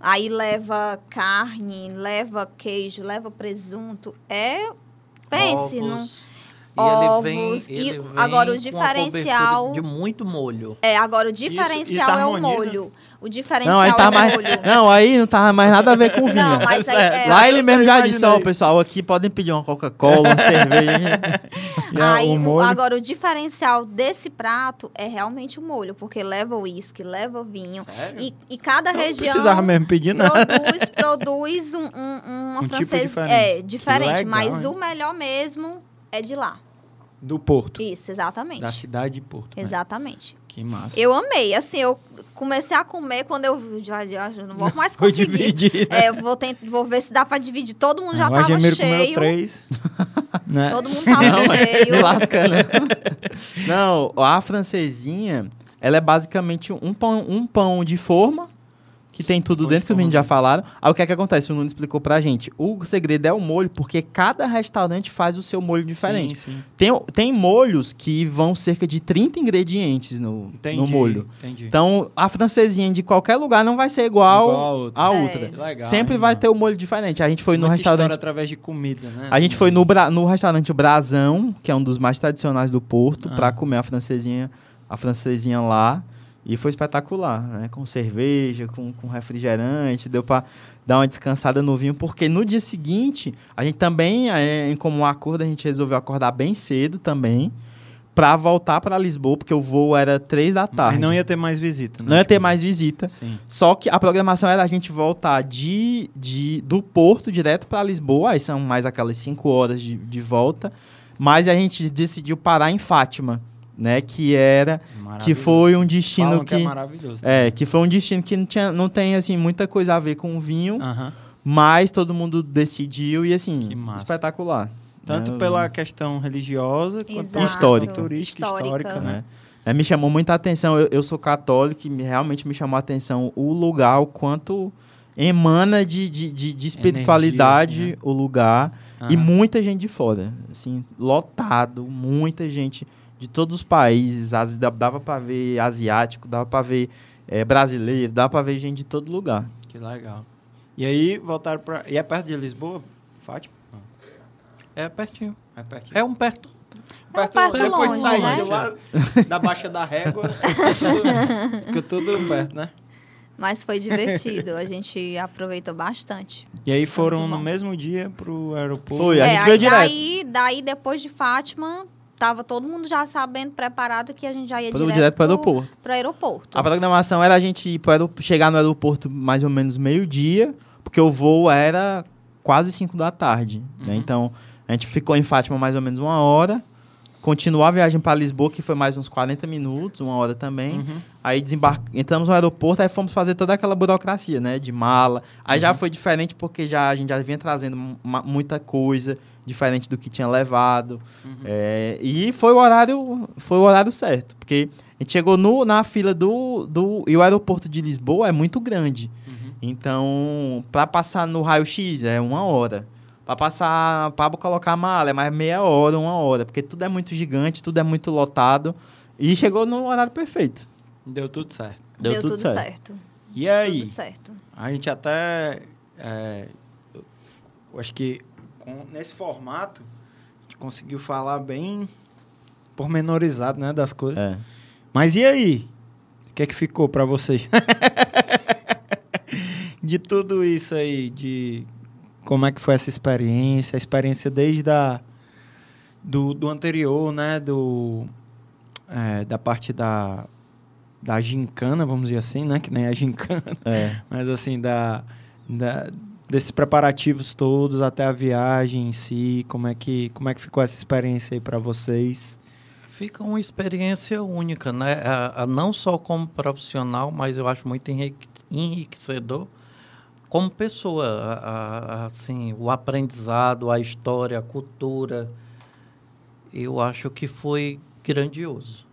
Aí leva carne, leva queijo, leva presunto. É. Pense, Ovos. não. E ele vem- Ovos. E ele vem agora o diferencial- De muito molho. É, agora o isso diferencial é o molho. O diferencial Não, aí tá é o mais, molho. não, aí não tá mais nada a ver com vinho. Não, mas aí, é, Lá eu ele mesmo já disse, ó, imaginei. pessoal, aqui podem pedir uma Coca-Cola, uma cerveja. E Aí, o o- molho- agora, o diferencial desse prato é realmente o molho, porque leva uísque, leva vinho. Sério? E, e cada Não região precisava mesmo pedir, não. produz, produz um, um, uma Um tipo francesa. diferente. É, diferente, legal, mas hein? o melhor mesmo é de lá. Do Porto. Isso, exatamente. Da cidade de Porto. né? Exatamente. Que massa. Eu amei. Assim, eu comecei a comer quando eu já, já não vou mais Vou conseguir. dividir. É, eu vou, tent, vou ver se dá pra dividir. Todo mundo já tava Agemiro comeu cheio. três. né? Todo mundo tava Não, cheio. Me lasca, né? Não, a francesinha, ela é basicamente um pão, um pão de forma, que tem tudo dentro, que os meninos já falaram. Aí o que é que acontece? O Nuno explicou pra gente. O segredo é o molho, porque cada restaurante faz o seu molho diferente. Sim, sim. Tem, tem molhos que vão cerca de 30 ingredientes no, Entendi. no molho. Entendi. Então, a francesinha de qualquer lugar não vai ser igual, Igual a outra. a É. outra. Que legal, Sempre hein, vai mano? ter o molho diferente. A gente foi no Muita restaurante história através de comida, né? a gente foi no, Bra- no restaurante Brasão, que é um dos mais tradicionais do Porto, Ah. pra comer a francesinha, a francesinha lá. E foi espetacular, né? Com cerveja, com, com refrigerante, deu pra dar uma descansada no vinho, porque no dia seguinte, a gente também, é, em comum acordo, a gente resolveu acordar bem cedo também, pra voltar pra Lisboa, porque o voo era três da tarde. Mas não ia ter mais visita, né? Não ia ter mais visita. Sim. Só que a programação era a gente voltar de, de, do Porto direto para Lisboa, aí são mais aquelas cinco horas de, de volta, mas a gente decidiu parar em Fátima, né? Que era, que foi um destino Falam que, é maravilhoso. é, que foi um destino que não, tinha, não tem assim muita coisa a ver com o vinho, Aham. mas todo mundo decidiu e assim Que espetacular. Tanto né, pela questão religiosa quanto Exato. pela Histórica. turística, Histórica. histórica, né? né? É, me chamou muita atenção. Eu, eu sou católico e me- realmente me chamou a atenção o lugar, o quanto emana de, de, de, de espiritualidade Energia, assim, o lugar. E muita gente de fora. Assim, lotado, muita gente de todos os países. As, dava para ver asiático, dava para ver eh, brasileiro, dava para ver gente de todo lugar. Que legal. E aí voltaram pra. E é perto de Lisboa, Fátima? Não. É pertinho. É pertinho. É um perto. É um perto depois longe, de sair né? de lá, da Baixa da Régua, fica tudo perto, né? Mas foi divertido. A gente aproveitou bastante. E aí foram no mesmo dia pro aeroporto. Foi, a é, gente aí veio direto. daí, daí, depois de Fátima, tava todo mundo já sabendo, preparado, que a gente já ia direto, direto para o aeroporto. pro aeroporto. A programação era a gente ir pro chegar no aeroporto mais ou menos meio-dia, porque o voo era quase 5 da tarde. né? Uhum. Então, a gente ficou em Fátima mais ou menos uma hora, continuou a viagem para Lisboa, que foi mais uns 40 minutos, uma hora também. Uhum. Aí desembar... entramos no aeroporto, aí fomos fazer toda aquela burocracia, né? De mala. Aí Uhum. já foi diferente porque já, a gente já vinha trazendo muita coisa diferente do que tinha levado. Uhum. É, e foi o horário, foi o horário certo. Porque a gente chegou no, na fila do, do. E o aeroporto de Lisboa é muito grande. Uhum. Então, para passar no raio-x é uma hora. Para passar, para colocar a mala é mais meia hora, uma hora. Porque tudo é muito gigante, tudo é muito lotado. E chegou no horário perfeito. Deu tudo certo. Deu, tudo, certo. E aí? Tudo certo. A gente até é, eu acho que com- nesse formato a gente conseguiu falar bem pormenorizado, né, das coisas. É. Mas e aí? O que é que ficou pra vocês? de tudo isso aí, de como é que foi essa experiência, a experiência desde a, do, do anterior, né, do é, da parte da da gincana, vamos dizer assim, né, que nem a gincana, É. mas assim da, da desses preparativos todos até a viagem em si, como é que como é que ficou essa experiência aí pra vocês? Fica uma experiência única, né? A- a- não só como profissional, mas eu acho muito enrique- enriquecedor como pessoa. A- assim, o aprendizado, a história, a cultura. Eu acho que foi grandioso.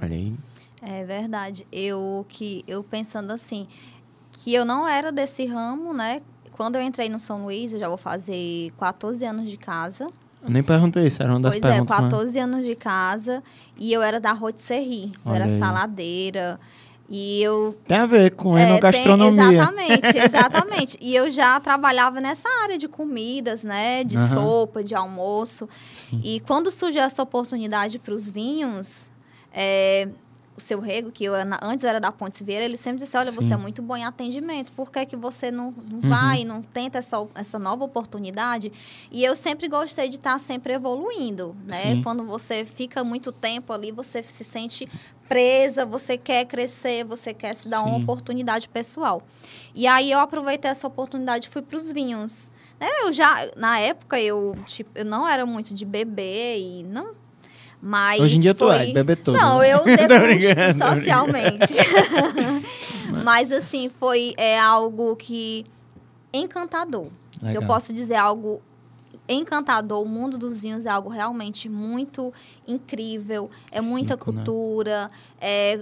Olha aí. É verdade. Eu que eu pensando assim, que eu não era desse ramo, né? Quando eu entrei no São Luís, eu já vou fazer 14 anos de casa. Eu nem perguntei isso, era uma das pois é, perguntas. mas- 14 anos de casa. E eu era da rotisserie. Eu era saladeira. E eu Tem a ver com É, tem- enogastronomia. exatamente, exatamente. E eu já trabalhava nessa área de comidas, né? De Aham. sopa, de almoço. E quando surgiu essa oportunidade para os vinhos, é, o seu Rego, que eu, antes era da Pontes Vieira, ele sempre disse, olha, você Sim. é muito bom em atendimento, por que, que você não, não Uhum. vai, não tenta essa, essa nova oportunidade? E eu sempre gostei de estar sempre evoluindo, né? Sim. Quando você fica muito tempo ali, você se sente presa, você quer crescer, você quer se dar uma Sim. oportunidade pessoal. E aí eu aproveitei essa oportunidade e fui para os vinhos. Né, Eu já, na época, eu, tipo, eu não era muito de beber e não. Mas Hoje em dia tu foi... é, de beber todo. Não, né? eu tô socialmente. Mas assim, foi é algo que encantador. Legal. Eu posso dizer algo encantador. O mundo dos vinhos é algo realmente muito incrível. É muita né? cultura. É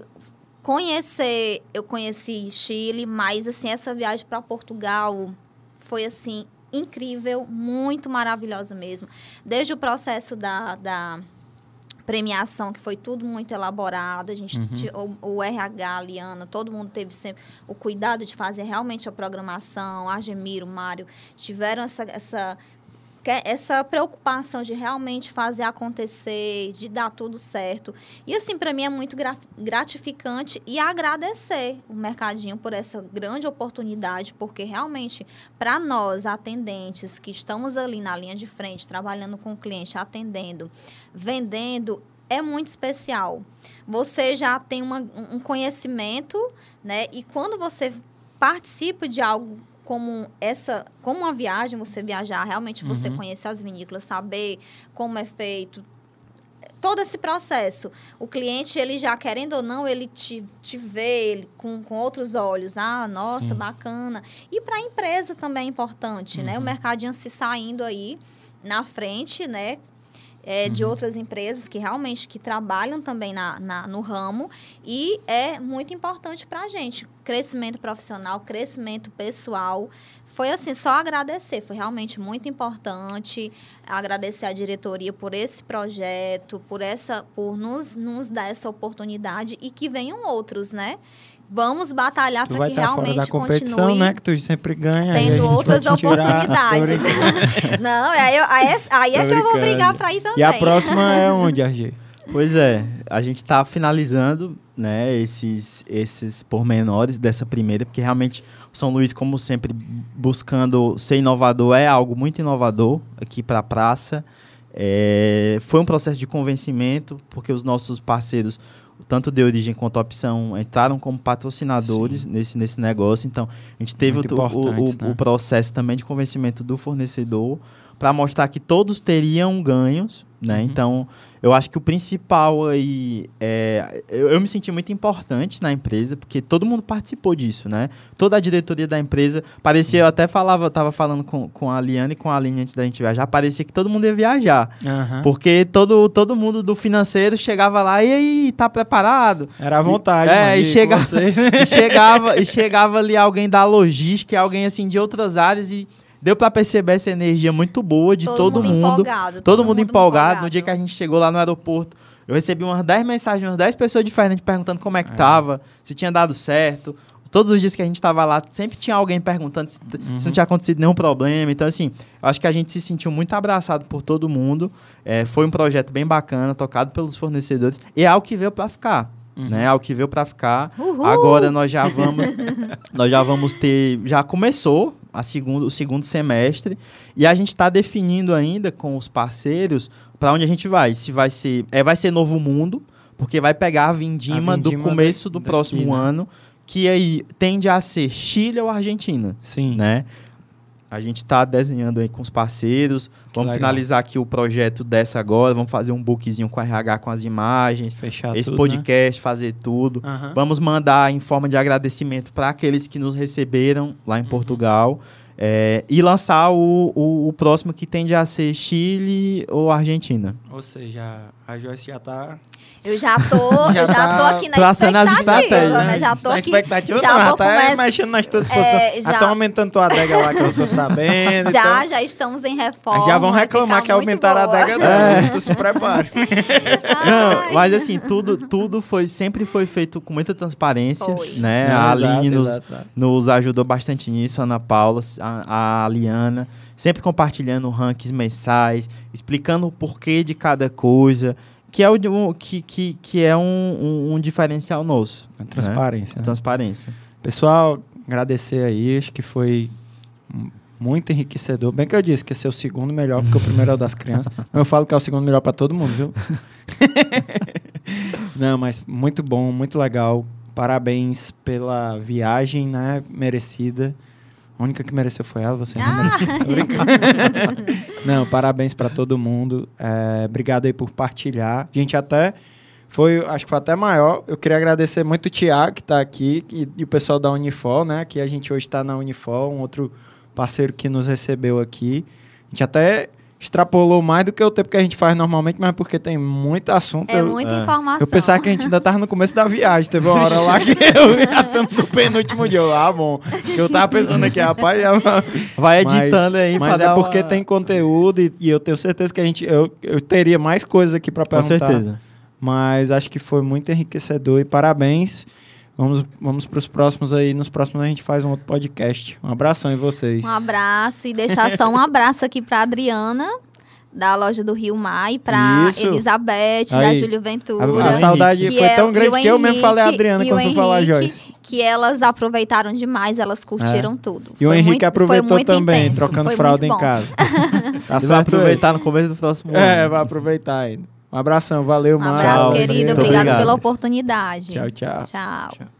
conhecer, eu conheci Chile, mas assim essa viagem para Portugal foi assim incrível, muito maravilhosa mesmo. Desde o processo da, da premiação, que foi tudo muito elaborado, a gente Uhum. o, o RH, a Liana, todo mundo teve sempre o cuidado de fazer realmente a programação, Argemiro, Mário, tiveram essa, essa, essa preocupação de realmente fazer acontecer, de dar tudo certo. E assim, para mim é muito gra- gratificante e agradecer o mercadinho por essa grande oportunidade, porque realmente para nós atendentes que estamos ali na linha de frente, trabalhando com o cliente, atendendo, vendendo, é muito especial. Você já tem uma- um conhecimento, né? E quando você participa de algo como essa, como uma viagem, você viajar, realmente você Uhum. conhecer as vinícolas, saber como é feito, todo esse processo. O cliente, ele já querendo ou não, ele te, te vê ele com, com outros olhos. Ah, nossa, bacana. E para a empresa também é importante, né? O mercadinho se saindo aí na frente, né? É, de outras empresas que realmente que trabalham também na, na- no ramo e é muito importante para a gente. Crescimento profissional, crescimento pessoal. Foi assim, só agradecer. Foi realmente muito importante agradecer à diretoria por esse projeto, por essa, por nos, nos dar essa oportunidade e que venham outros, né? Vamos batalhar para que fora realmente da competição, continue né? Que tu sempre ganha. tendo outras oportunidades. Não, aí, eu- aí, é- aí é que eu vou brigar para ir também. E a próxima é onde, RG? Pois é, a gente está finalizando né, esses, esses pormenores dessa primeira, porque realmente o São Luís, como sempre, buscando ser inovador, é algo muito inovador aqui para a praça. É, foi um processo de convencimento, porque os nossos parceiros, tanto de origem quanto opção, entraram como patrocinadores nesse, nesse negócio. Então, a gente teve o, o- o- né? o processo também de convencimento do fornecedor para mostrar que todos teriam ganhos, né? Uhum. Então, eu acho que o principal aí é. Eu, eu me senti muito importante na empresa, porque todo mundo participou disso, né? Toda a diretoria da empresa. Parecia, eu até falava, tava falando com, com a Liane e com a Aline antes da gente viajar, parecia que todo mundo ia viajar. Aham. Porque todo, todo mundo do financeiro chegava lá, e aí, tá preparado? Era à vontade, É, e ir com chega- vocês. e chegava, e chegava ali alguém da logística, alguém assim de outras áreas e deu para perceber essa energia muito boa de todo, mundo. empolgado. Todo, mundo empolgado. No dia que a gente chegou lá no aeroporto, eu recebi umas 10 mensagens, umas 10 pessoas diferentes perguntando como é que É. tava, se tinha dado certo. Todos os dias que a gente estava lá, sempre tinha alguém perguntando se, se não tinha acontecido nenhum problema. Então, assim, eu acho que a gente se sentiu muito abraçado por todo mundo. É, foi um projeto bem bacana, tocado pelos fornecedores. E é algo que veio para ficar. Né? Algo que veio para ficar. Uhul. Agora nós já vamos, nós já vamos ter, já começou a segundo, o segundo semestre e a gente está definindo ainda com os parceiros para onde a gente vai. Se vai ser, é, vai ser Novo Mundo, porque vai pegar a vindima, A do vindima começo do daqui, próximo né? ano, que aí tende a ser Chile ou Argentina, Sim. né? A gente está desenhando aí com os parceiros. vamos legal. finalizar aqui o projeto dessa agora. Vamos fazer um bookzinho com a RH com as imagens. Fechar esse tudo, podcast, fazer tudo. Né? Aham. Vamos mandar em forma de agradecimento para aqueles que nos receberam lá em Uhum. Portugal. É, e lançar o, o, o próximo que tende a ser Chile ou Argentina. Ou seja, a Joyce já tá Eu já tô, Já eu já tá tô aqui na expectativa, estratégias, né? Já tô na aqui. expectativa, já não, já vou tá começar- mexendo nas tuas É, posições. já- Já estão aumentando tua adega lá, que eu tô sabendo. Já, então- já estamos em reforma. já vão reclamar que aumentaram a adega dela. Tu se prepare. Não, mas assim, tudo, tudo foi, sempre foi feito com muita transparência. Foi. Né? Não, a exato, Aline nos, exato, exato. nos ajudou bastante nisso, a Ana Paula, a, a Liana, sempre compartilhando rankings mensais, explicando o porquê de cada coisa, que é, o, um- que, que, que é um, um- um diferencial nosso. A transparência. A né? transparência. Pessoal, agradecer aí, acho que foi muito enriquecedor. Bem que eu disse que esse é o segundo melhor, porque o primeiro é o das crianças. Eu falo que é o segundo melhor para todo mundo, viu? Não, mas muito bom, muito legal. Parabéns pela viagem, né? Merecida. A única que mereceu foi ela, você não mereceu. Tô brincando. não, parabéns para todo mundo. É, obrigado aí por partilhar. A gente até foi, acho que foi até maior. Eu queria agradecer muito o Tiago, que está aqui, e, e o pessoal da Unifor, né? Que a gente hoje está na Unifor, um outro parceiro que nos recebeu aqui. A gente até extrapolou mais do que o tempo que a gente faz normalmente, mas porque tem muito assunto. É eu, muita é. informação. eu pensava que a gente ainda tava no começo da viagem. Teve uma hora lá que eu já estamos no penúltimo dia. Ah, bom. Eu tava pensando aqui, rapaz, já... Vai Mas- editando aí mas é porque uma- tem conteúdo e, e eu tenho certeza que a gente eu, eu teria mais coisas aqui para Com perguntar. certeza. Mas acho que foi muito enriquecedor e parabéns. Vamos, vamos para os próximos aí. Nos próximos a gente faz um outro podcast. Um abração em vocês. Um abraço e deixar só um abraço aqui pra Adriana, da loja do Rio Mar, e pra Isso. Elizabeth, da Aí. Júlio A, Ventura. a saudade que foi é- tão grande o que eu mesmo falei a Henrique- Adriana o quando fui falar a Henrique, Joyce. Que elas aproveitaram demais, elas curtiram tudo. E o Foi Henrique muito- aproveitou também, intenso, trocando fralda em casa. tá Ele vai certo? aproveitar no começo do próximo ano. É, vai aproveitar ainda. Um abração, valeu, Um mano. abraço, Tchau. querido. Muito Obrigada obrigado. pela oportunidade. Tchau, tchau. Tchau. Tchau.